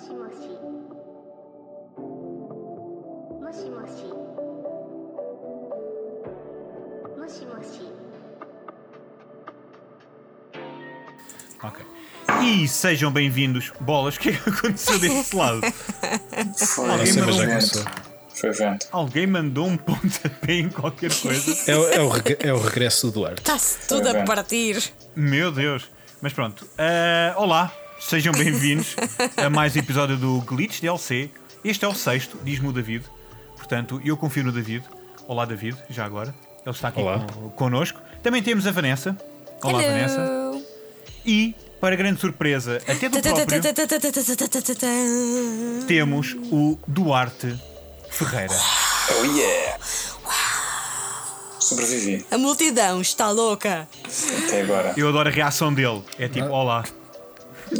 しもしもしもしもしもし Ok. E sejam bem-vindos. Bolas, o que é que aconteceu desse lado? Foi, Alguém foi mandou- vento. Foi vento. Alguém mandou um pontapé em qualquer coisa. É, o- é o, reg- é o regresso do Duarte. Está-se tudo a bem. partir. Meu Deus. Mas pronto. Ah, olá, sejam bem-vindos a mais um episódio do Glitch DLC. Este é o sexto, diz-me o David. Portanto, eu confio no David. Olá, David, já agora. Ele está aqui Olá. con- connosco. Também temos a Vanessa. Olá, Vanessa. Hello. E, para grande surpresa, até do próprio, temos o Duarte Ferreira. Oh yeah! Sobrevivi A multidão está louca. até agora. Eu adoro a reação dele. É tipo, olá.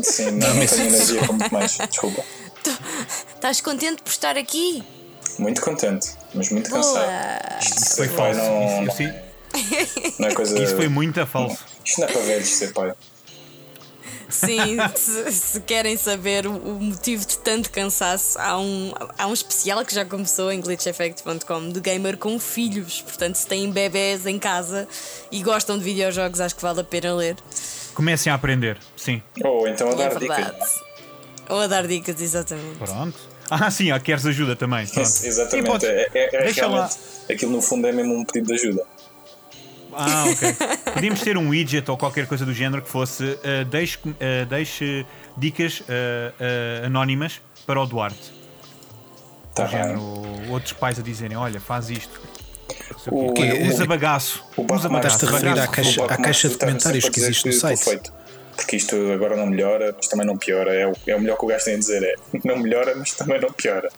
Sim, não, não tenho energia para muito mais. Desculpa. Estás contente por estar aqui? Muito contente, mas muito cansado. Boa. Isto de Foi pai falso. não, Isso, isso- não é coisa. isso foi muito a falso. Isto não é para velhos ser pai. Sim, se, se querem saber o, o motivo de tanto cansaço, há um, há um especial que já começou em glitcheffect.com de gamer com filhos. Portanto, se têm bebés em casa e gostam de videojogos, acho que vale a pena ler. Comecem a aprender. Sim. Ou então a é dar verdade. dicas. Ou a dar dicas, exatamente. Pronto. Ah, sim, ah, queres ajuda também. Pronto. Exatamente. podes- É, é, é Deixa lá. Aquilo no fundo é mesmo um pedido de ajuda. Ah, ok. Podíamos ter um widget ou qualquer coisa do género que fosse ah, deixe, ah, deixe dicas ah, anónimas para o Duarte. Tá Do género, outros pais a dizerem: olha, faz isto. O- o quê. o- usa bagaço. O Usa Barco bagaço. Estás-te a referir à caixa- à caixa de comentários que existe no site. feito. Porque isto agora não melhora, mas também não piora. É o, é o melhor que o gajo tem a dizer. É não melhora, mas também não piora.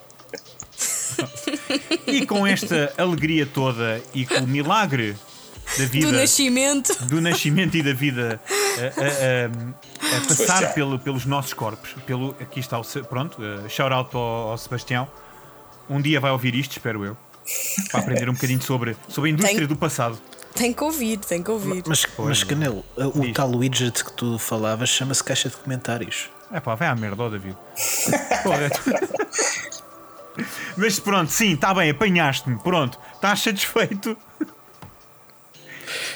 E com esta alegria toda e com o milagre da vida. Do nascimento. do nascimento e da vida a, a- a- a passar pelo- pelos nossos corpos. Pelo, aqui está o. Se- Pronto, uh, shout out ao, ao Sebastião. Um dia vai ouvir isto, espero eu, para aprender um bocadinho sobre, sobre a indústria Tem- do passado. Tem que ouvir, tem que ouvir. Mas, mas Canelo, o Diz. tal widget que tu falavas chama-se caixa de comentários. É pá, vai à merda, ó David. Porra. Mas pronto, sim, está bem, apanhaste-me. Pronto, estás satisfeito?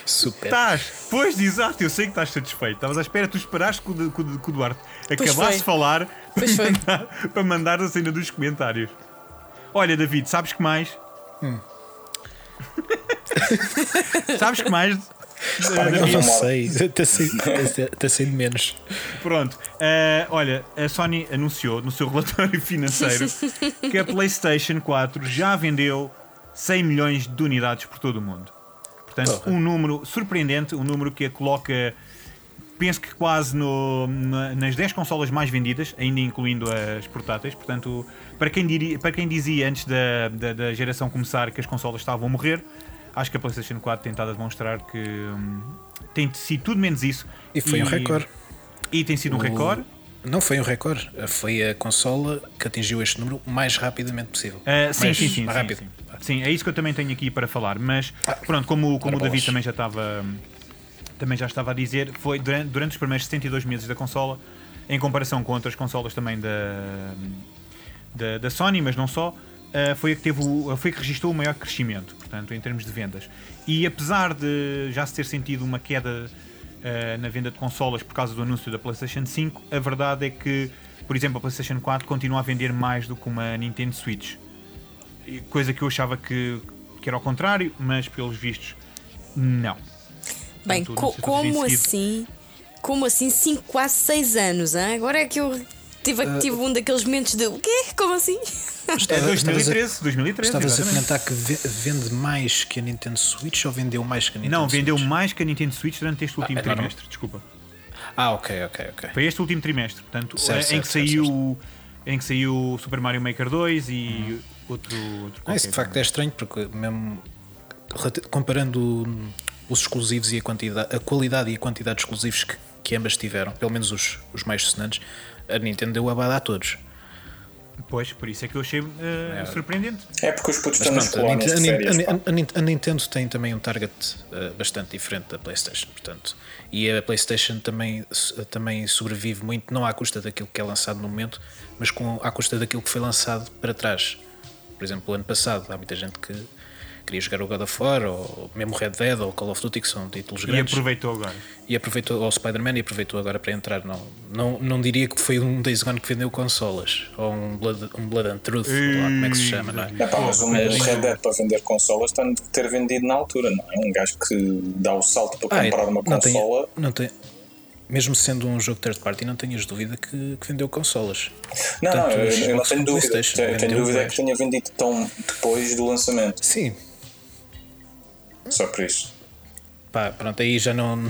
Super. Estás. Pois, exato, eu sei que estás satisfeito. Estavas à espera, tu esperaste que o, que o, que o Duarte acabasse foi. de falar para Pois mandar, para mandar a cena dos comentários. Olha, David, sabes que mais? Hum. sabes que mais? Eu não sei, até sei, até sei de menos. Pronto, eh, olha, a Sony anunciou no seu relatório financeiro que a PlayStation 4 já vendeu 100 milhões de unidades por todo o mundo. Portanto, Porra. um número surpreendente, um número que a coloca, penso que quase no- na- nas 10 consolas mais vendidas, ainda incluindo as portáteis. Portanto, para quem, diria, para quem dizia antes da, da, da geração começar que as consolas estavam a morrer, acho que a PlayStation 4 tem estado a demonstrar que hum, tem sido tudo menos isso. E foi um recorde. E tem sido um recorde. Não foi um recorde, foi a consola que atingiu este número o mais rapidamente possível. Uh, sim, mais sim, sim, mais sim, rápido. sim. Sim, é isso que eu também tenho aqui para falar. Mas pronto, como, como o David bolas. também já estava também já estava a dizer, foi durante, durante os primeiros 72 meses da consola, em comparação com outras consolas também da, da, da Sony, mas não só, uh, foi a que teve o, foi que registrou o maior crescimento, portanto, em termos de vendas. E apesar de já se ter sentido uma queda uh, na venda de consolas por causa do anúncio da PlayStation 5, a verdade é que, por exemplo, a PlayStation 4 continua a vender mais do que uma Nintendo Switch. Coisa que eu achava que, que era ao contrário, mas pelos vistos, não. Bem, co- como assim? Como assim? Cinco, quase seis anos, hein? Agora é que eu tive, Uh, tive um daqueles momentos de o quê? Como assim? É Estava- 2013, 2013. Estavas a comentar que ve- vende mais que a Nintendo Switch ou vendeu mais que a Nintendo Não, vendeu Switch? mais que a Nintendo Switch durante este último é normal. trimestre, desculpa. Ah, ok, ok, ok. Foi este último trimestre, portanto, Certo, em, certo, que certo, saiu, em que saiu o Super Mario Maker 2 e outro, outro Ah, isso de facto é estranho porque mesmo comparando hum, os exclusivos e a quantidade, a qualidade e a quantidade de exclusivos que, que ambas tiveram, pelo menos os, os mais sonantes, a Nintendo deu a bada a todos. Pois, por isso é que eu achei eh, surpreendente. É porque os putos Mas estão nas pronto, a, a, a a Nintendo tem também um target eh, bastante diferente da PlayStation, portanto. E a PlayStation também, também sobrevive muito, não à custa daquilo que é lançado no momento, mas com, à custa daquilo que foi lançado para trás. Por exemplo, o ano passado, há muita gente que queria jogar o God of War, ou mesmo Red Dead, ou Call of Duty, que são títulos E grandes. aproveitou agora. E aproveitou ao Spider-Man e aproveitou agora para entrar. Não, não, não diria que foi um Days Gone que vendeu consolas ou um Blood, um Blood and Truth, ou lá como é que se chama, não é? É pá, mas um Mas- Red Dead para vender consolas tem de ter vendido na altura, não é? Um gajo que dá o salto para Ah, comprar uma não tem- consola. não tem, mesmo sendo um jogo third party, não tenhas dúvida que, que vendeu consolas. Não, não, eu, eu não tenho dúvida. Tenho, tenho dúvida mais. que tenha vendido tão depois do lançamento. Sim, Só por isso. pá, pronto, aí já não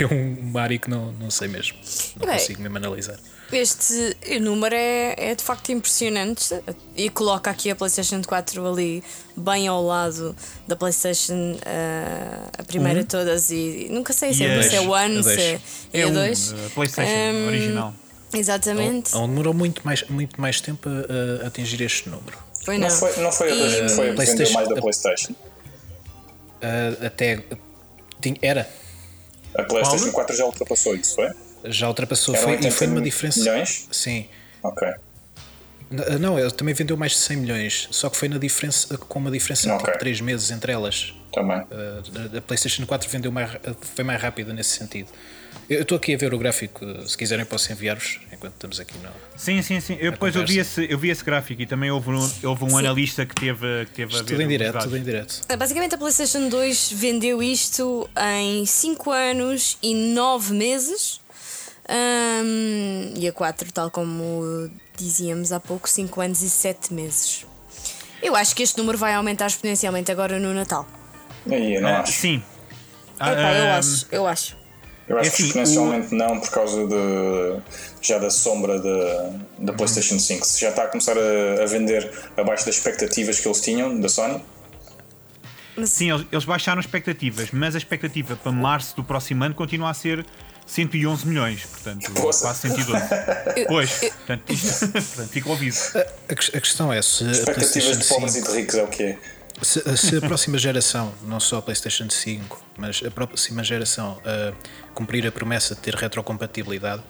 é um área que não, não sei mesmo. Não Bem, consigo mesmo analisar. Este número é, é de facto impressionante e coloca aqui a PlayStation 4 ali bem ao lado da PlayStation ah, a primeira de todas e nunca sei se E é, a se é One, a se é, dois. É a um, dois. eh, PlayStation Hum, original. Exatamente. Onde demorou muito mais, muito mais tempo a, a atingir este número. Foi Não, não. foi, não foi a dois, E- foi a que vendeu PlayStation- mais da PlayStation. Ah, até tinha- era, A PlayStation Qual? 4 já ultrapassou isso, foi? já ultrapassou Eram foi, e 80 foi numa diferença. milhões? Sim. Ok. N- Não, ele também vendeu mais de 100 milhões, só que foi na diferença, com uma diferença de Ok. tipo 3 meses entre elas. Também. Uh, a- PlayStation 4 vendeu mais, foi mais rápida nesse sentido. Eu estou aqui a ver o gráfico, se quiserem posso enviar-vos enquanto estamos aqui no. Sim, sim, sim. Eu, depois eu vi, esse, eu vi esse gráfico e também houve um, houve um analista que teve, que teve a ver. Tudo em direto, tudo em direto. Ah, Basicamente a PlayStation 2 vendeu isto em 5 anos e 9 meses. Ahm, e a 4, tal como dizíamos há pouco, 5 anos e 7 meses. Eu acho que este número vai aumentar exponencialmente agora no Natal. Aí, eu não Ah, acho. sim. Ah, Epá, eu ah, acho, eu acho. Eu acho É que assim, exponencialmente não, por causa de, já da sombra da, da PlayStation 5. Se já está a começar a, a vender abaixo das expectativas que eles tinham da Sony, Sim, eles, baixaram expectativas, mas a expectativa para março do próximo ano continua a ser 111 milhões, portanto, Poça. quase 112. pois, portanto, isto, portanto, fica o aviso. A, a questão é se expectativas de pobres 5, e de ricos é o que é. Se, se a próxima geração, não só a PlayStation 5, mas a próxima geração uh, cumprir a promessa de ter retrocompatibilidade,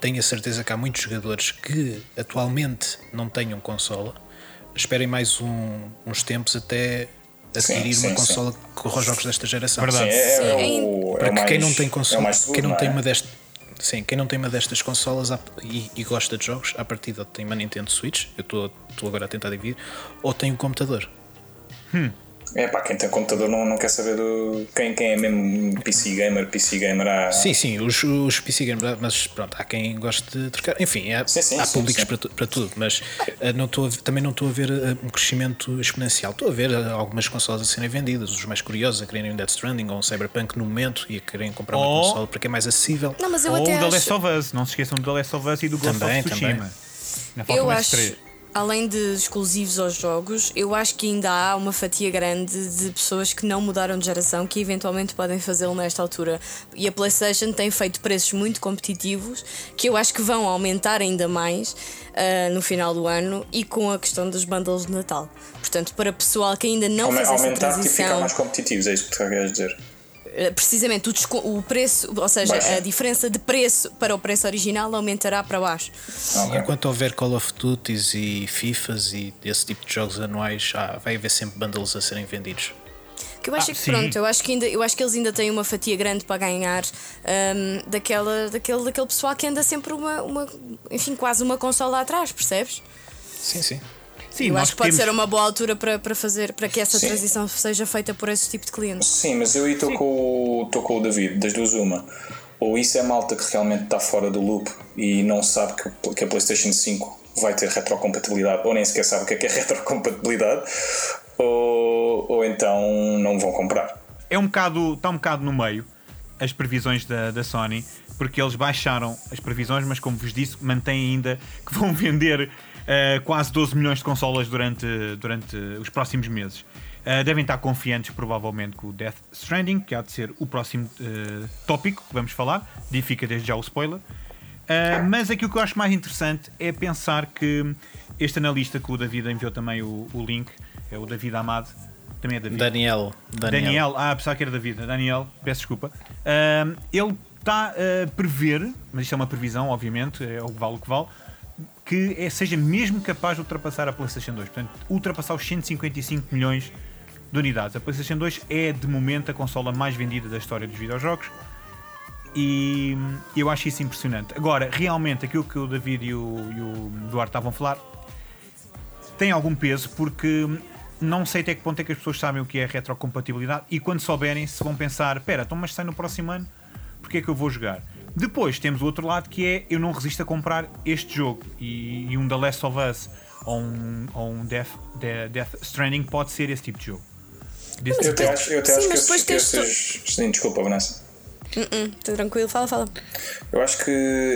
tenho a certeza que há muitos jogadores que atualmente não tenham consola, esperem mais um- uns tempos até adquirir sim, uma sim. consola que corra os jogos desta geração. Verdade. Sim, é, é Sim. o, é Para o que mais, quem não tem é consola, mais seguro, quem não, tem é? uma destas, sim, quem não tem uma destas consolas e, e gosta de jogos, à partida tem uma Nintendo Switch, eu estou estou agora a tentar dividir, ou tem um computador. É pá, quem tem computador não, não quer saber do. Quem, quem é mesmo PC gamer, PC gamer há. Sim, sim, os, os PC gamers, mas pronto, há quem goste de trocar. Enfim, há, Sim, sim, há sim, públicos sim. Para, tu- para tudo, mas eh, não ver- também não estou a ver eh, um crescimento exponencial. Estou a ver eh, algumas consolas a serem vendidas, os mais curiosos a quererem um Death Stranding ou um Cyberpunk no momento e a quererem comprar uma Oh. consola porque é mais acessível. Não, mas eu Ou o até The Last acho. of Us, não se esqueçam do The Last of Us e do Ghost Também, of também. Tsushima. Na faltam Eu mais acho, três. Além de exclusivos aos jogos, eu acho que ainda há uma fatia grande de pessoas que não mudaram de geração que eventualmente podem fazê-lo nesta altura. E a PlayStation tem feito preços muito competitivos que eu acho que vão aumentar ainda mais ah, no final do ano e com a questão dos bundles de Natal. Portanto, para pessoal que ainda não Aume- fez essa aumentar tipo ficar transição. mais competitivos, é isso que tu queres dizer. Uh, precisamente o, o preço, ou seja, Baixa. a diferença de preço para o preço original aumentará para baixo. Ok. Enquanto houver Call of Duties e FIFAs e esse tipo de jogos anuais, ah, vai haver sempre bundles a serem vendidos. Que eu acho Ah, que sim. pronto, eu acho que ainda, eu acho que eles ainda têm uma fatia grande para ganhar um, daquela, daquele, daquele pessoal que anda sempre uma, uma, enfim, quase uma consola atrás, percebes? Sim, sim. Sim, eu acho que pode temos- ser uma boa altura para, para fazer para que essa Sim. transição seja feita por esse tipo de clientes. Sim, mas eu aí estou com, com o David, das duas uma. Ou isso é malta que realmente está fora do loop e não sabe que, que a PlayStation 5 vai ter retrocompatibilidade, ou nem sequer sabe o que é, que é retrocompatibilidade, ou, ou então não vão comprar. é um bocado, está um bocado no meio as previsões da, da Sony, porque eles baixaram as previsões, mas como vos disse, mantêm ainda que vão vender eh, quase 12 milhões de consolas durante, durante os próximos meses. Eh, devem estar confiantes, provavelmente, com o Death Stranding, que há de ser o próximo eh, tópico que vamos falar, e fica desde já o spoiler. Uh, mas aquilo que eu acho mais interessante é pensar que este analista que o David enviou também o, o link, é o David Amado, também é David. Daniel. Daniel. Daniel, ah, pensava que era David, Daniel, peço desculpa. Ele está a prever, mas isto é uma previsão, obviamente, é o que vale o que vale, que é, seja mesmo capaz de ultrapassar a PlayStation 2. Portanto, ultrapassar os 155 milhões de unidades. A PlayStation 2 é, de momento, a consola mais vendida da história dos videojogos. E eu acho isso impressionante. Agora, realmente, aquilo que o David e o, e o Duarte estavam a falar tem algum peso porque não sei até que ponto é que as pessoas sabem o que é retrocompatibilidade e quando souberem se vão pensar, pera, então mas sai no próximo ano, porque é que eu vou jogar? Depois temos o outro lado que é eu não resisto a comprar este jogo e, e um The Last of Us ou um, ou um Death, De- Death Stranding pode ser esse tipo de jogo. Desse Eu tipo até acho, eu até Sim, acho que esses, tens esses- Sim, desculpa, Vanessa. Hum, Tá tranquilo, fala, fala. Eu acho que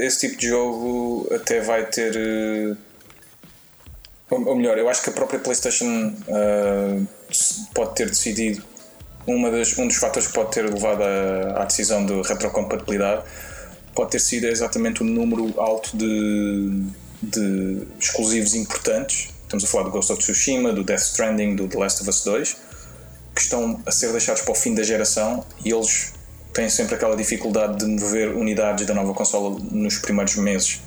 esse tipo de jogo até vai ter. eh, Ou melhor, eu acho que a própria PlayStation eh, pode ter decidido. Uma das, um dos fatores que pode ter levado à, à decisão de retrocompatibilidade pode ter sido exatamente o número alto de, de exclusivos importantes. Estamos a falar do Ghost of Tsushima, do Death Stranding, do The Last of Us 2, que estão a ser deixados para o fim da geração e eles têm sempre aquela dificuldade de mover unidades da nova consola nos primeiros meses.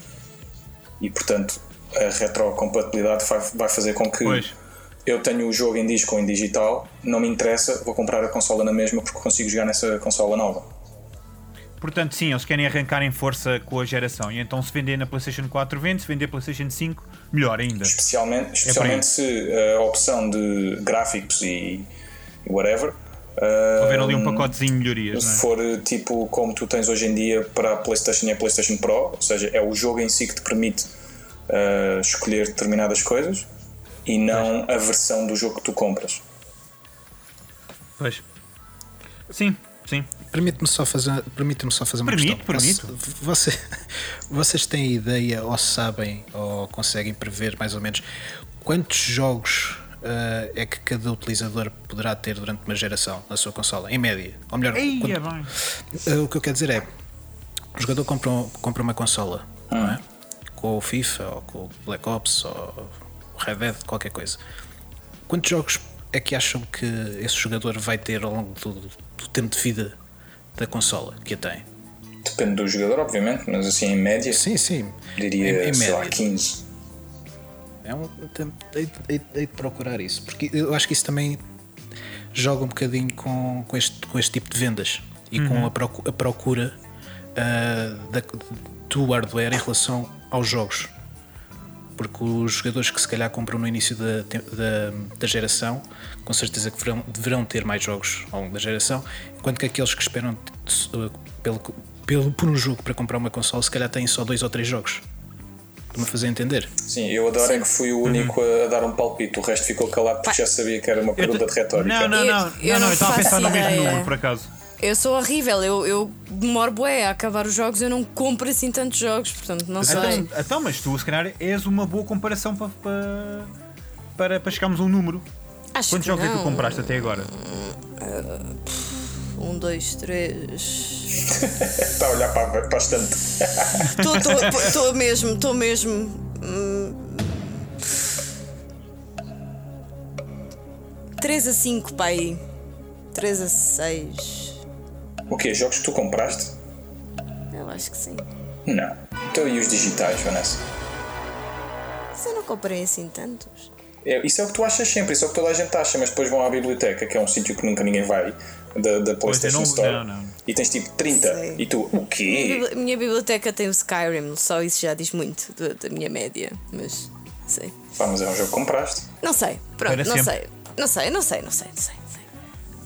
E portanto, a retrocompatibilidade vai, fazer com que Pois. eu tenho o jogo em disco ou em digital, não me interessa, vou comprar a consola na mesma porque consigo jogar nessa consola nova. Portanto, sim, eles querem arrancar em força com a geração. E então, se vender na PlayStation 4, vende. Se vender PlayStation 5, melhor ainda. Especialmente, especialmente se a opção de gráficos e whatever. Houver ali um pacotezinho de melhorias, não é? se for eh, tipo como tu tens hoje em dia para a PlayStation e a PlayStation Pro, ou seja, é o jogo em si que te permite eh, escolher determinadas coisas e não a versão do jogo que tu compras. Pois. Sim, sim. Permite-me só fazer, permite só fazer uma Permite, questão. permite. Você- você- vocês têm ideia, ou sabem, ou conseguem prever mais ou menos quantos jogos eh, é que cada utilizador poderá ter durante uma geração na sua consola, em média? Ou melhor, Ei, quanto- é. Uh, o que eu quero dizer é o jogador compra, um- compra uma consola não é? com o FIFA ou com o Black Ops ou o Red Dead, qualquer coisa. Quantos jogos é que acham que esse jogador vai ter ao longo do, do tempo de vida da consola que a tem? Depende do jogador, obviamente, mas assim em média, Sim, sim. diria, em, em sei lá, média. 15. É um, tem- hei, hei- hei de procurar isso, porque eu acho que isso também joga um bocadinho com, com, este, com este tipo de vendas e com a, procu- a procura ah, da- do hardware em relação aos jogos. Porque os jogadores que se calhar compram no início da, da, da geração, com certeza que deverão, deverão ter mais jogos ao longo da geração, enquanto que aqueles que esperam pelo, pelo, por um jogo para comprar uma console, se calhar têm só dois ou três jogos. Estou-me a fazer entender? Sim, eu adoro é que fui o único a dar um palpite, o resto ficou calado porque já sabia que era uma pergunta de retórica. Não, não, Eu- não. eu não, não, não eu estava a pensar no mesmo número, por acaso. Eu sou horrível, eu, eu demoro bué a acabar os jogos, eu não compro assim tantos jogos, portanto não sei. Então, então, mas tu, se calhar, és uma boa comparação para, para, para, para chegarmos a um número. Acho Quantos que jogos é que tu não. compraste até agora? Um, dois, três. Está a olhar para, para a estante. Estou mesmo, estou mesmo. hum, 3 a 5, pai. 3 a 6. O quê? Jogos que tu compraste? Eu acho que sim. Não. Então e os digitais, Vanessa? Mas eu não comprei assim tantos. É, isso é o que tu achas sempre, isso é o que toda a gente acha, mas depois vão à biblioteca, que é um sítio que nunca ninguém vai, da, da PlayStation não- Store, não, não. e tens tipo 30, Sei. e tu, o quê? bibli- minha biblioteca tem o Skyrim, só isso já diz muito da, da minha média. Mas sei. Pá, mas é um jogo que compraste. Não sei, pronto, Para não sempre. sei. Não sei, não sei, não sei, não sei. não sei.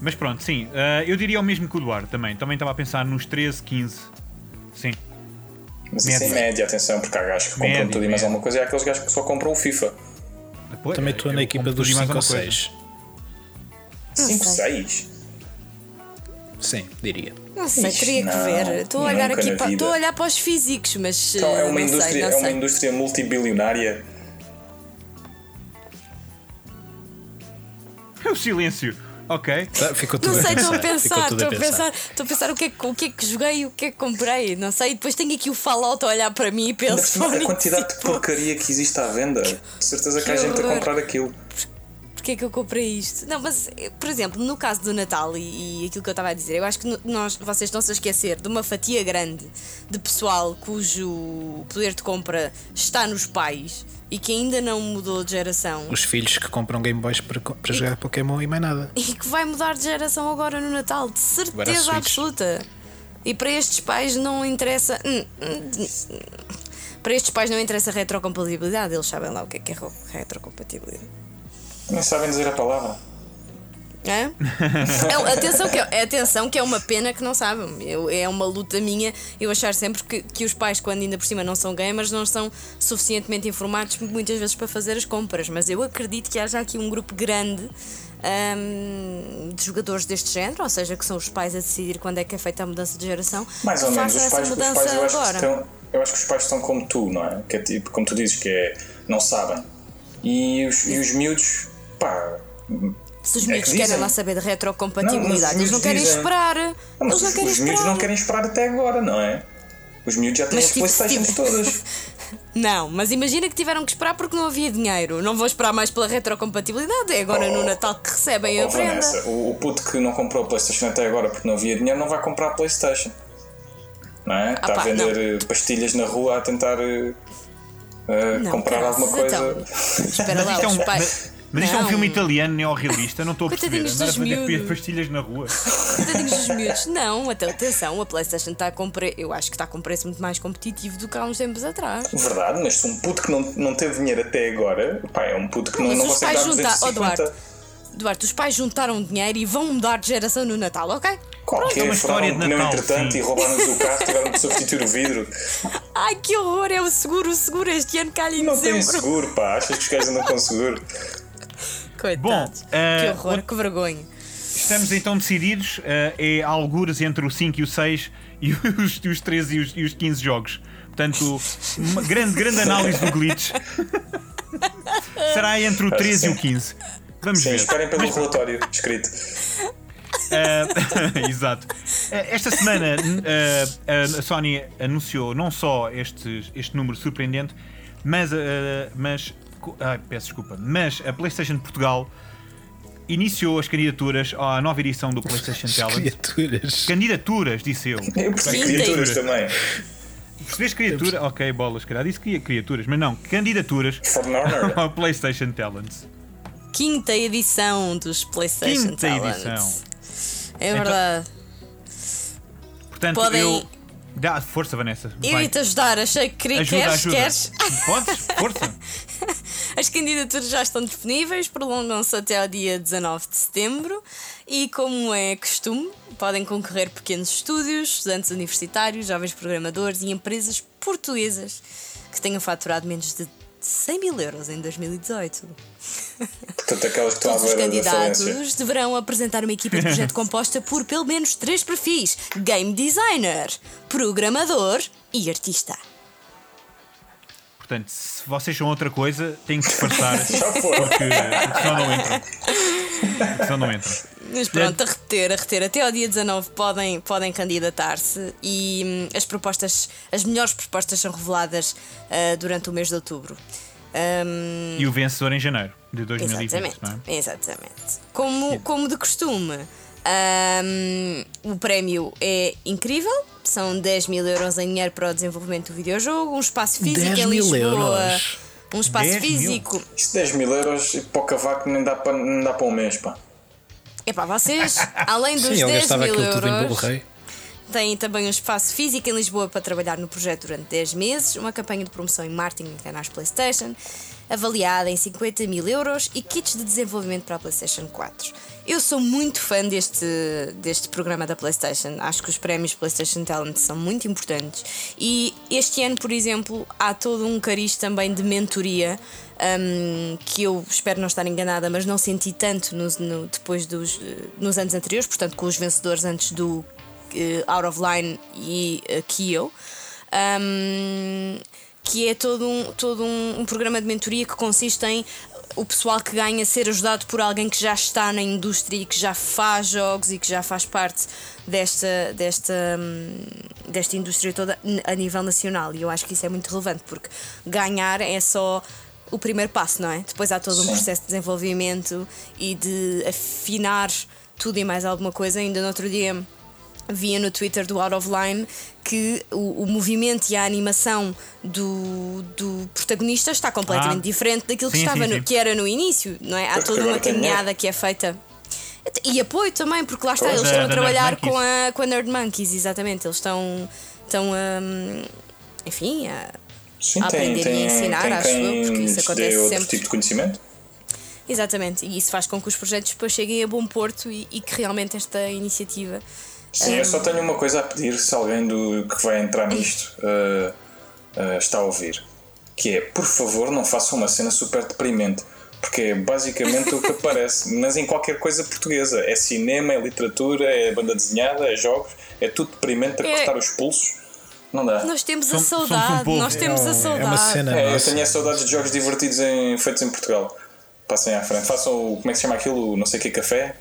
Mas pronto, sim. eh, eu diria o mesmo que o Eduardo também. Também estava a pensar nos 13, 15. Sim. Mas isso é Média. média, atenção, porque há gajos que compram Média, tudo e mais média. alguma coisa, e há aqueles gajos que só compram o FIFA. Depois, Também estou na equipa dos tudo e mais 5 ou alguma coisa. 6. 5, sei. 6? Sim, diria. Não sei, Ixi, teria que ver. Estou a olhar aqui para. Estou a olhar para os físicos, mas. Então é uma, não indústria, sei, não é uma sei. indústria multibilionária. É o silêncio. Ok. Tá, ficou tudo Não sei, estou a pensar, estou a pensar, estou a pensar o que, é, que- o que é que joguei, o que é que comprei, não sei, e depois tenho aqui o Fallout a olhar para mim e penso cima, a "Fónix, quantidade de tipo, porcaria que existe à venda. De certeza que, Que há gente a comprar aquilo. Porquê é que eu comprei isto? Não, mas, por exemplo, no caso do Natal e, e aquilo que eu estava a dizer, eu acho que nós, vocês estão-se a esquecer de uma fatia grande de pessoal cujo poder de compra está nos pais e que ainda não mudou de geração Os filhos que compram Game Boys para, para jogar Pokémon e mais nada. e que vai mudar de geração agora no Natal, de certeza absoluta. E para estes pais não interessa. hum, hum, hum. Para estes pais não interessa retrocompatibilidade, eles sabem lá o que é que é ro- retrocompatibilidade. Nem sabem dizer a palavra. Hã? É, atenção, que é, atenção que é uma pena que não sabem. Eu- é uma luta minha eu achar sempre que, que os pais, quando ainda por cima não são gamers, não são suficientemente informados muitas vezes para fazer as compras. Mas eu acredito que haja aqui um grupo grande hum, de jogadores deste género, ou seja, que são os pais a decidir quando é que é feita a mudança de geração, Mais ou menos. Os essa pais, os mudança pais eu, acho que agora. estão, eu acho que os pais estão como tu, não é? Que é tipo, como tu dizes, que é. não sabem. E os, e os miúdos, pá. Se os é que miúdos querem lá saber de Não, retrocompatibilidade, os eles não miúdos querem dizem. esperar. Não, mas eles não os, querem os miúdos esperar. não querem esperar até agora, não é? Os miúdos já têm Mas as tipo, Playstations tiver- todas. Não, mas imagina que tiveram que esperar porque não havia dinheiro. Não vou esperar mais pela retrocompatibilidade. É agora no Natal que recebem a Oh, prenda. Vanessa, o, o puto que não comprou a Playstation até agora porque não havia dinheiro não vai comprar a Playstation. Não é? Está Ah, pá, a vender eh, pastilhas na rua a tentar eh, Não, comprar alguma coisa. então. Espera lá, é os pais. Mas, isto é um filme italiano neorrealista, não estou a perceber. Coitadinhos Andar a dos miúdos. pastilhas na rua. Coitadinhos dos miúdos. Não, até atenção, a PlayStation está com pre... Eu acho que está com preço muito mais competitivo do que há uns tempos atrás. Verdade, mas se um puto que não, não teve dinheiro até agora, pá, é um puto que não, Mas não os consegue pais dar juntar. Oh, 250. Duarte, Duarte, os pais juntaram dinheiro e vão mudar de geração no Natal, ok? Qualquer é uma história um de Natal, entretanto sim. e roubaram-nos o carro, tiveram de substituir o vidro. Ai que horror, é o seguro, o seguro este ano calha em Não tem dezembro. seguro, pá, achas que os gajos andam com seguro? Coitados. Bom, que eh, horror, que vergonha. Estamos então decididos, eh, é algures entre o 5 e o 6 e os, os 13 e os, e os 15 jogos. Portanto, uma grande, grande análise do glitch. Será entre o 13 e o 15. Vamos Sim, ver. esperem pelo relatório escrito. Uh, Exato. Uh, Esta semana uh, a Sony anunciou não só este, este número surpreendente, mas, uh, mas ai, peço desculpa, mas a PlayStation Portugal iniciou as candidaturas à nova edição do PlayStation Talent. Criaturas. Candidaturas, disse eu. Eu percebi criaturas também. Percebes criatura? Ok, bolas, cara. Disse que ia criaturas, mas não, candidaturas ao PlayStation Talents. Quinta edição dos PlayStation Quinta Talents. edição. É Então, verdade. Portanto, Podem- eu. Dá força, Vanessa. Eu ia-te ajudar, achei que queria. Ajuda, queres, ajuda. queres? Podes? Força. As candidaturas já estão disponíveis, prolongam-se até ao dia 19 de setembro e, como é costume, podem concorrer pequenos estúdios, estudantes universitários, jovens programadores e empresas portuguesas que tenham faturado menos de 100 mil euros em 2018. Portanto, aquelas que Todos os candidatos deverão apresentar uma equipa de projeto composta por pelo menos três perfis: game designer, programador e artista. Portanto, se vocês são outra coisa, têm que disfarçar. Foi. porque, porque senão não entram. Porque senão não entram. Mas pronto, a reter, a reter. Até ao dia 19 podem, podem candidatar-se e hum, as propostas, as melhores propostas são reveladas ah, durante o mês de outubro. Hum, E o vencedor em janeiro de 2020, exatamente, não é? exatamente. Como, como de costume, hum, o prémio é incrível. São 10 mil euros em dinheiro para o desenvolvimento do videojogo, um espaço físico 10 em mil Lisboa. euros? Um espaço 10 mil? físico. Isto 10 mil euros e para o cavaco nem dá para, nem dá para um mês, pá. Epá, vocês, além dos Sim, ele 10 gastava mil euros. Tem também um espaço físico em Lisboa para trabalhar no projeto durante 10 meses, uma campanha de promoção em marketing em canais PlayStation, avaliada em 50 mil euros e kits de desenvolvimento para a PlayStation 4. Eu sou muito fã deste, deste programa da PlayStation. Acho que os prémios PlayStation Talent são muito importantes. E este ano, por exemplo, há todo um cariz também de mentoria hum, que eu espero não estar enganada, mas não senti tanto nos- no- depois dos eh, nos anos anteriores, portanto, com os vencedores antes do eh, Out of Line e uh, Kyo. Um, que é todo um, todo um, um programa de mentoria que consiste em o pessoal que ganha ser ajudado por alguém que já está na indústria e que já faz jogos e que já faz parte desta, desta, hum, desta indústria toda a nível nacional. E eu acho que isso é muito relevante porque ganhar é só o primeiro passo, não é? Depois há todo um processo de desenvolvimento e de afinar tudo e mais alguma coisa. Ainda no outro dia via no Twitter do Out of Line que o, o movimento e a animação do, do protagonista está completamente Ah. diferente daquilo que, Sim, estava sim, no- sim. que era no início, não é? Há toda uma caminhada que é feita. E apoio também, porque lá está, eles Da- estão a trabalhar com a, com a Nerd Monkeys, exatamente. Eles estão, estão a. Enfim, a, Sim, a aprender tem, e a ensinar, tem acho eu, porque isso acontece outro sempre. tipo de conhecimento. Exatamente, e isso faz com que os projetos depois cheguem a bom porto e, e que realmente esta iniciativa. Sim, eu só tenho uma coisa a pedir se alguém do, que vai entrar nisto uh, uh, está a ouvir. Que é, por favor, não façam uma cena super deprimente. Porque é basicamente o que aparece, mas em qualquer coisa portuguesa. É cinema, é literatura, é banda desenhada, é jogos, é tudo deprimente para É- cortar os pulsos. Não dá. Nós temos a Somos- somos um saudade, povo. nós temos a É saudade. uma cena É, eu tenho as saudades de jogos divertidos em- feitos em Portugal. Passem à frente. Façam o. Como é que se chama aquilo? O Não sei que café?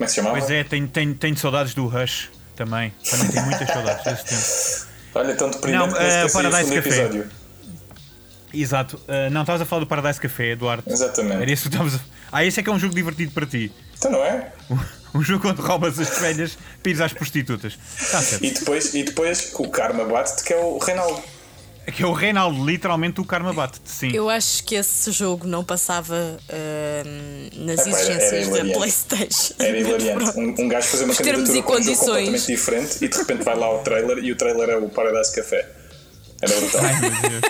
Como é que se chamava? Pois é, tenho, tenho, tenho saudades do Rush também. Também tenho muitas saudades desse tempo. Olha, tão deprimente Não, o Paradise Café. episódio. Exato. Uh, não, estavas a falar do Paradise Café, Eduardo. Exatamente. Era isso que estavas a... Ah, esse é que é um jogo divertido para ti. Então não é? Um jogo onde roubas as velhas para ires às prostitutas. Está certo. E depois, e depois o karma bate-te que é o Reinaldo. É que é o Reinaldo, literalmente o karma bate sim. Eu acho que esse jogo não passava ahm, nas Epá, era- era exigências da. PlayStation. Era hilariante. Um, um gajo fazer uma candidatura e com um jogo condições. completamente diferente e de repente vai lá o trailer e o trailer é o Paradise Café. Era brutal. Ai, meu Deus.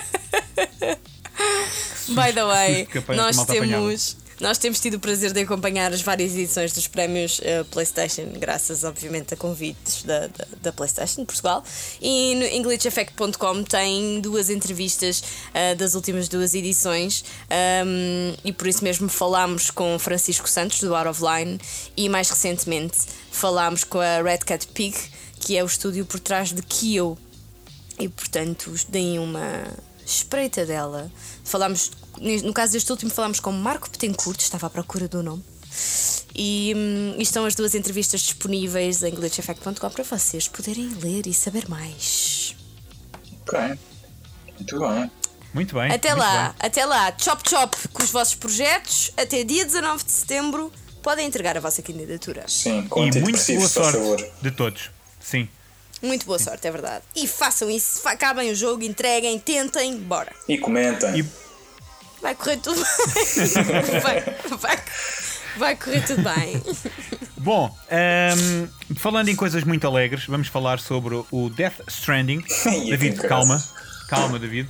By the way, nós temos, nós temos tido o prazer de acompanhar as várias edições dos prémios eh, PlayStation, graças, obviamente, a convites da, da, da PlayStation de Portugal. E no EnglishEffect.com tem duas entrevistas eh, das últimas duas edições, um, e por isso mesmo falámos com Francisco Santos, do Out of Line, e mais recentemente falámos com a Red Cat Pig, que é o estúdio por trás de Kyo. E portanto, deem uma espreita dela. Falámos, no caso deste último, falámos com Marco Petencourt, estava à procura do nome. E, hum, e estão as duas entrevistas disponíveis em glitcheffect.com para vocês poderem ler e saber mais. ok. Muito bem. Muito bem. Até muito lá, bem. até lá, chop chop com os vossos projetos. Até dia 19 de setembro podem entregar a vossa candidatura. Sim, com E muito boa sorte de todos. Sim. Muito boa sorte, é verdade. E façam isso, acabem o jogo, entreguem, tentem, bora. E comentem. E- Vai correr tudo bem. vai, vai, vai correr tudo bem. Bom, ehm, falando em coisas muito alegres, vamos falar sobre o Death Stranding. David, calma. Calma, David.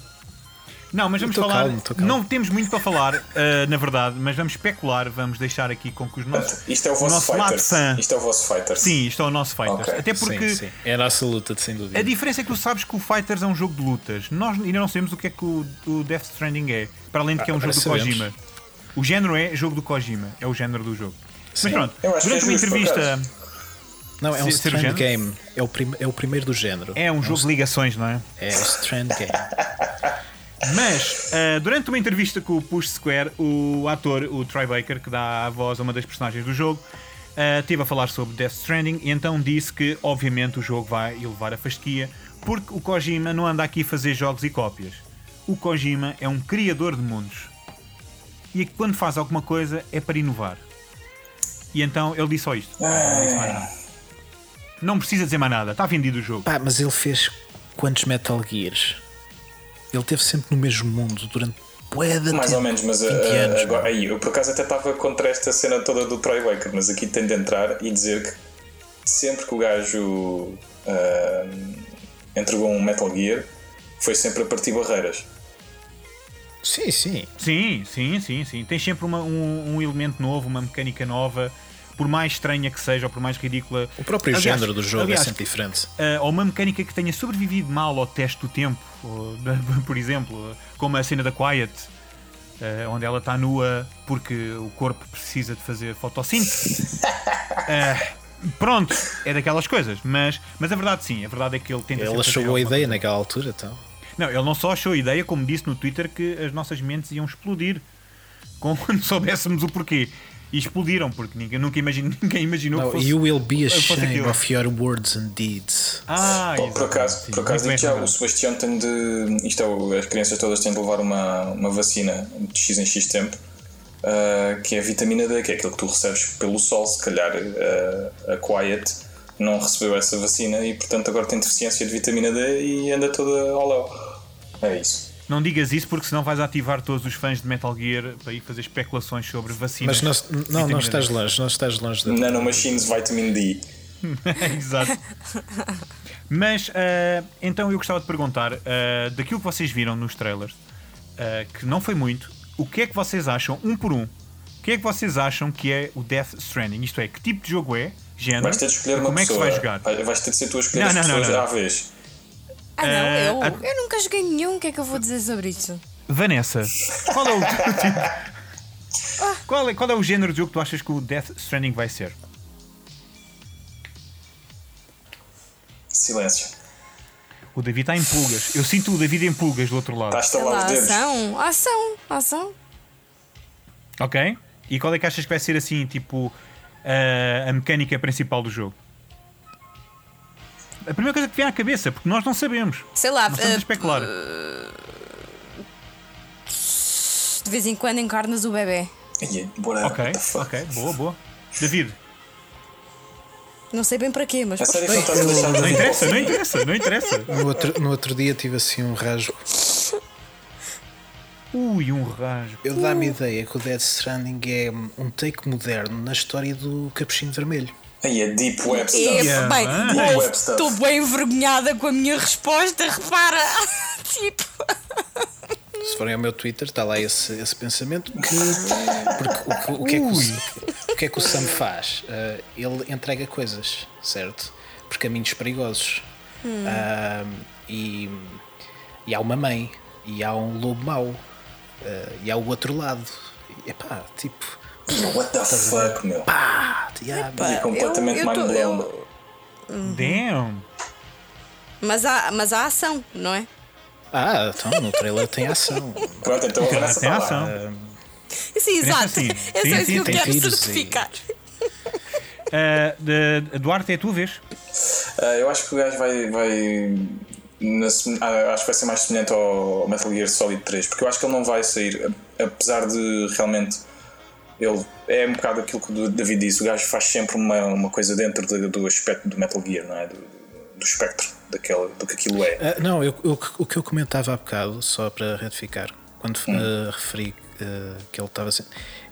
Não, mas vamos falar. calmo, calmo. Não temos muito para falar, eh, na verdade, mas vamos especular. Vamos deixar aqui com que os nossos. Isto é o vosso nosso fã. Isto é o vosso Fighters. Sim, isto é o nosso Fighters. Ok. Até porque Sim, sim. É a nossa luta, sem dúvida. a diferença é que tu sabes que o Fighters é um jogo de lutas. Nós ainda não sabemos o que é que o, o Death Stranding é. Para além de que é um Ah, jogo do sabemos. Kojima. O género é jogo do Kojima. É o género do jogo. Mas Sim. pronto, Eu acho que durante é uma entrevista. Não, é um Strand género? Game. É o, prim- é o primeiro do género. É um jogo de ligações, não é? É o Strand Game. Mas, ah, durante uma entrevista com o Push Square, o ator, o Troy Baker, que dá a voz a uma das personagens do jogo, ah, esteve a falar sobre Death Stranding e então disse que, obviamente, o jogo vai elevar a fasquia porque o Kojima não anda aqui a fazer jogos e cópias. O Kojima é um criador de mundos e que quando faz alguma coisa é para inovar. E então ele disse só isto. Não disse mais nada. Não precisa dizer mais nada, está vendido o jogo. Pá, mas ele fez quantos Metal Gears? Ele esteve sempre no mesmo mundo durante de Mais tempo. ou menos, mas 20 uh, anos, agora, aí, eu por acaso até estava contra esta cena toda do Troy Baker, mas aqui tem de entrar e dizer que sempre que o gajo uh, entregou um Metal Gear foi sempre a partir barreiras. Sim, sim. Sim, sim, sim, sim. Tem sempre uma- um, um elemento novo, uma mecânica nova, por mais estranha que seja ou por mais ridícula. O próprio Aliás- género do jogo aliás, é sempre diferente. ah, ou uma mecânica que tenha sobrevivido mal ao teste do tempo, ou por exemplo, como a cena da Quiet, ah, onde ela está nua porque o corpo precisa de fazer fotossíntese. Ah, pronto, é daquelas coisas, mas, mas a verdade sim, a verdade é que ele tenta Ele achou alguma ideia coisa. naquela altura, então. Não, ele não só achou a ideia, como disse no Twitter que as nossas mentes iam explodir quando soubéssemos o porquê. E explodiram, porque ninguém, nunca imaginou, ninguém imaginou No, que fosse. you will be ashamed of your words and deeds. Ah, Pô, por acaso, sim, por acaso bem digo já, o. Sebastião tem de. Isto é, as crianças todas têm de levar uma, uma vacina de X em X tempo, ah, que é a vitamina D, que é aquilo que tu recebes pelo sol. Se calhar ah, a Quiet não recebeu essa vacina e, portanto, agora tem deficiência de vitamina D e anda toda ao léu. É isso. Não digas isso porque senão vais ativar todos os fãs de Metal Gear para ir fazer especulações sobre vacinas. Mas não, não, não estás D. longe, não estás longe da. Nanomachines Vitamin D. Exato. Mas ah, então eu gostava de perguntar, ah, daquilo que vocês viram nos trailers, ah, que não foi muito, o que é que vocês acham, um por um, o que é que vocês acham que é o Death Stranding? Isto é, que tipo de jogo é? Género? Vais ter de escolher uma como é que se pessoa. vai jogar? Vai- Vais ter de ser tu a escolher Não, as não, não, pessoas não. à vez. Ah, não, Eh, eu, a- eu nunca joguei nenhum. O que é que eu vou dizer sobre isso? Vanessa, qual é o tipo- qual, é, qual é o género de jogo que tu achas que o Death Stranding vai ser? Silêncio. O David está em pulgas. Eu sinto o David em pulgas do outro lado. Está a Sei estalar lá, ação, ação, ação. Ok? E qual é que achas que vai ser assim, tipo, a, a mecânica principal do jogo? A primeira coisa que vem à cabeça, porque nós não sabemos. Sei lá, Nós estamos a eh, especular. de vez em quando encarnas o bebê. Bora, ok, ok, boa, boa. David, Não sei bem para quê, mas. Sério Bem, não não interessa, não interessa, não interessa. No outro, no outro dia tive assim um rasgo. Ui, um rasgo. Eu dá-me ideia que o Dead Stranding é um take moderno na história do Capuchinho Vermelho. Aí é Deep Web É, Stuff. Yeah, bem, man. Deep Web stuff. estou bem envergonhada com a minha resposta, repara. tipo. Se forem ao meu Twitter, está lá esse, esse pensamento. Que, porque o, que- o que é que o, o que é que o Sam faz? Ah, ele entrega coisas, certo? Por caminhos perigosos. Ah, e, e há uma mãe, e há um lobo mau, ah, e há o outro lado. E, epá, tipo, What the fuck, meu? pá, yeah, É completamente eu- eu tô- mind blown. eu- Damn. Mas há, mas há ação, não é? Ah, então no trailer tem ação. Pronto, então tem lá. ação. Sim, exato. assim. É Sim, só isso sim, que eu tem quero e- certificar. De- Duarte, é a tua vez. Ah, eu acho que o gajo vai. vai na ah, acho que vai ser mais semelhante ao Metal Gear Solid 3, porque eu acho que ele não vai sair, apesar de realmente. Ele é um bocado aquilo que o David disse: o gajo faz sempre uma, uma coisa dentro do, do aspecto do Metal Gear, não é? Do, do espectro daquela, do que aquilo é. Ah, não, eu, eu- o que eu comentava há bocado, só para retificar, quando ah, referi ah, que ele estava assim,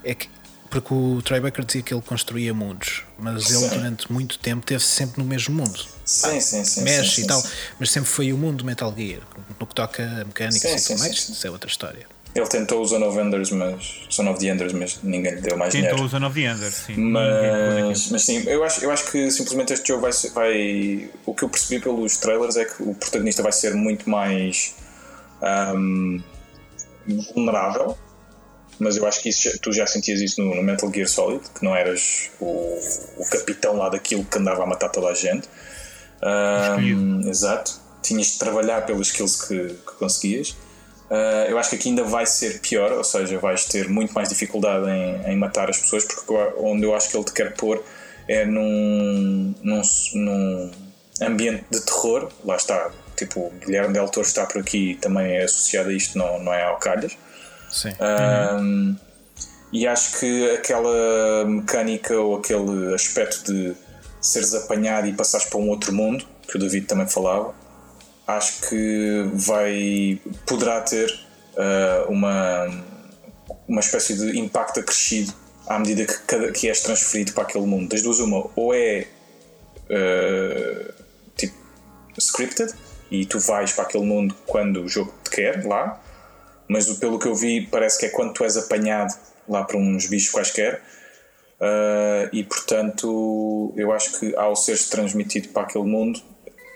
é que porque o Troy Baker dizia que ele construía mundos, mas ele Sim. durante muito tempo esteve sempre no mesmo mundo. Sim, sim, sim. Mexe sim, e sim, tal, mas sempre foi o mundo Metal Gear, no que toca a mecânica e tudo mais, isso é outra história. Ele tentou o Zone of Enders, mas. Zone of the Enders, mas ninguém lhe deu mais Tentou dinheiro. o Zone of the Ender, sim. Mas, mas sim, eu acho, eu acho que simplesmente este jogo vai, ser- vai. O que eu percebi pelos trailers é que o protagonista vai ser muito mais ahm, vulnerável. Mas eu acho que isso, tu já sentias isso no, no Metal Gear Solid, que não eras o, o capitão lá daquilo que andava a matar toda a gente. Ahm, exato. Tinhas de trabalhar pelas skills que, que conseguias. Ah, eu acho que aqui ainda vai ser pior, ou seja, vais ter muito mais dificuldade em, em matar as pessoas, porque onde eu acho que ele te quer pôr é num, num, num ambiente de terror. Lá está, tipo, o Guilherme Del Toro está por aqui também é associado a isto, não, não é ao calhas. Sim. Um, e acho que aquela mecânica ou aquele aspecto de seres apanhado e passares para um outro mundo, que o David também falava, acho que vai poderá ter uh, uma, uma espécie de impacto acrescido à medida que, cada, que és transferido para aquele mundo. Das duas, uma, ou é uh, tipo scripted e tu vais para aquele mundo quando o jogo te quer lá, mas pelo que eu vi parece que é quando tu és apanhado lá para uns bichos quaisquer uh, e portanto eu acho que ao seres transmitido para aquele mundo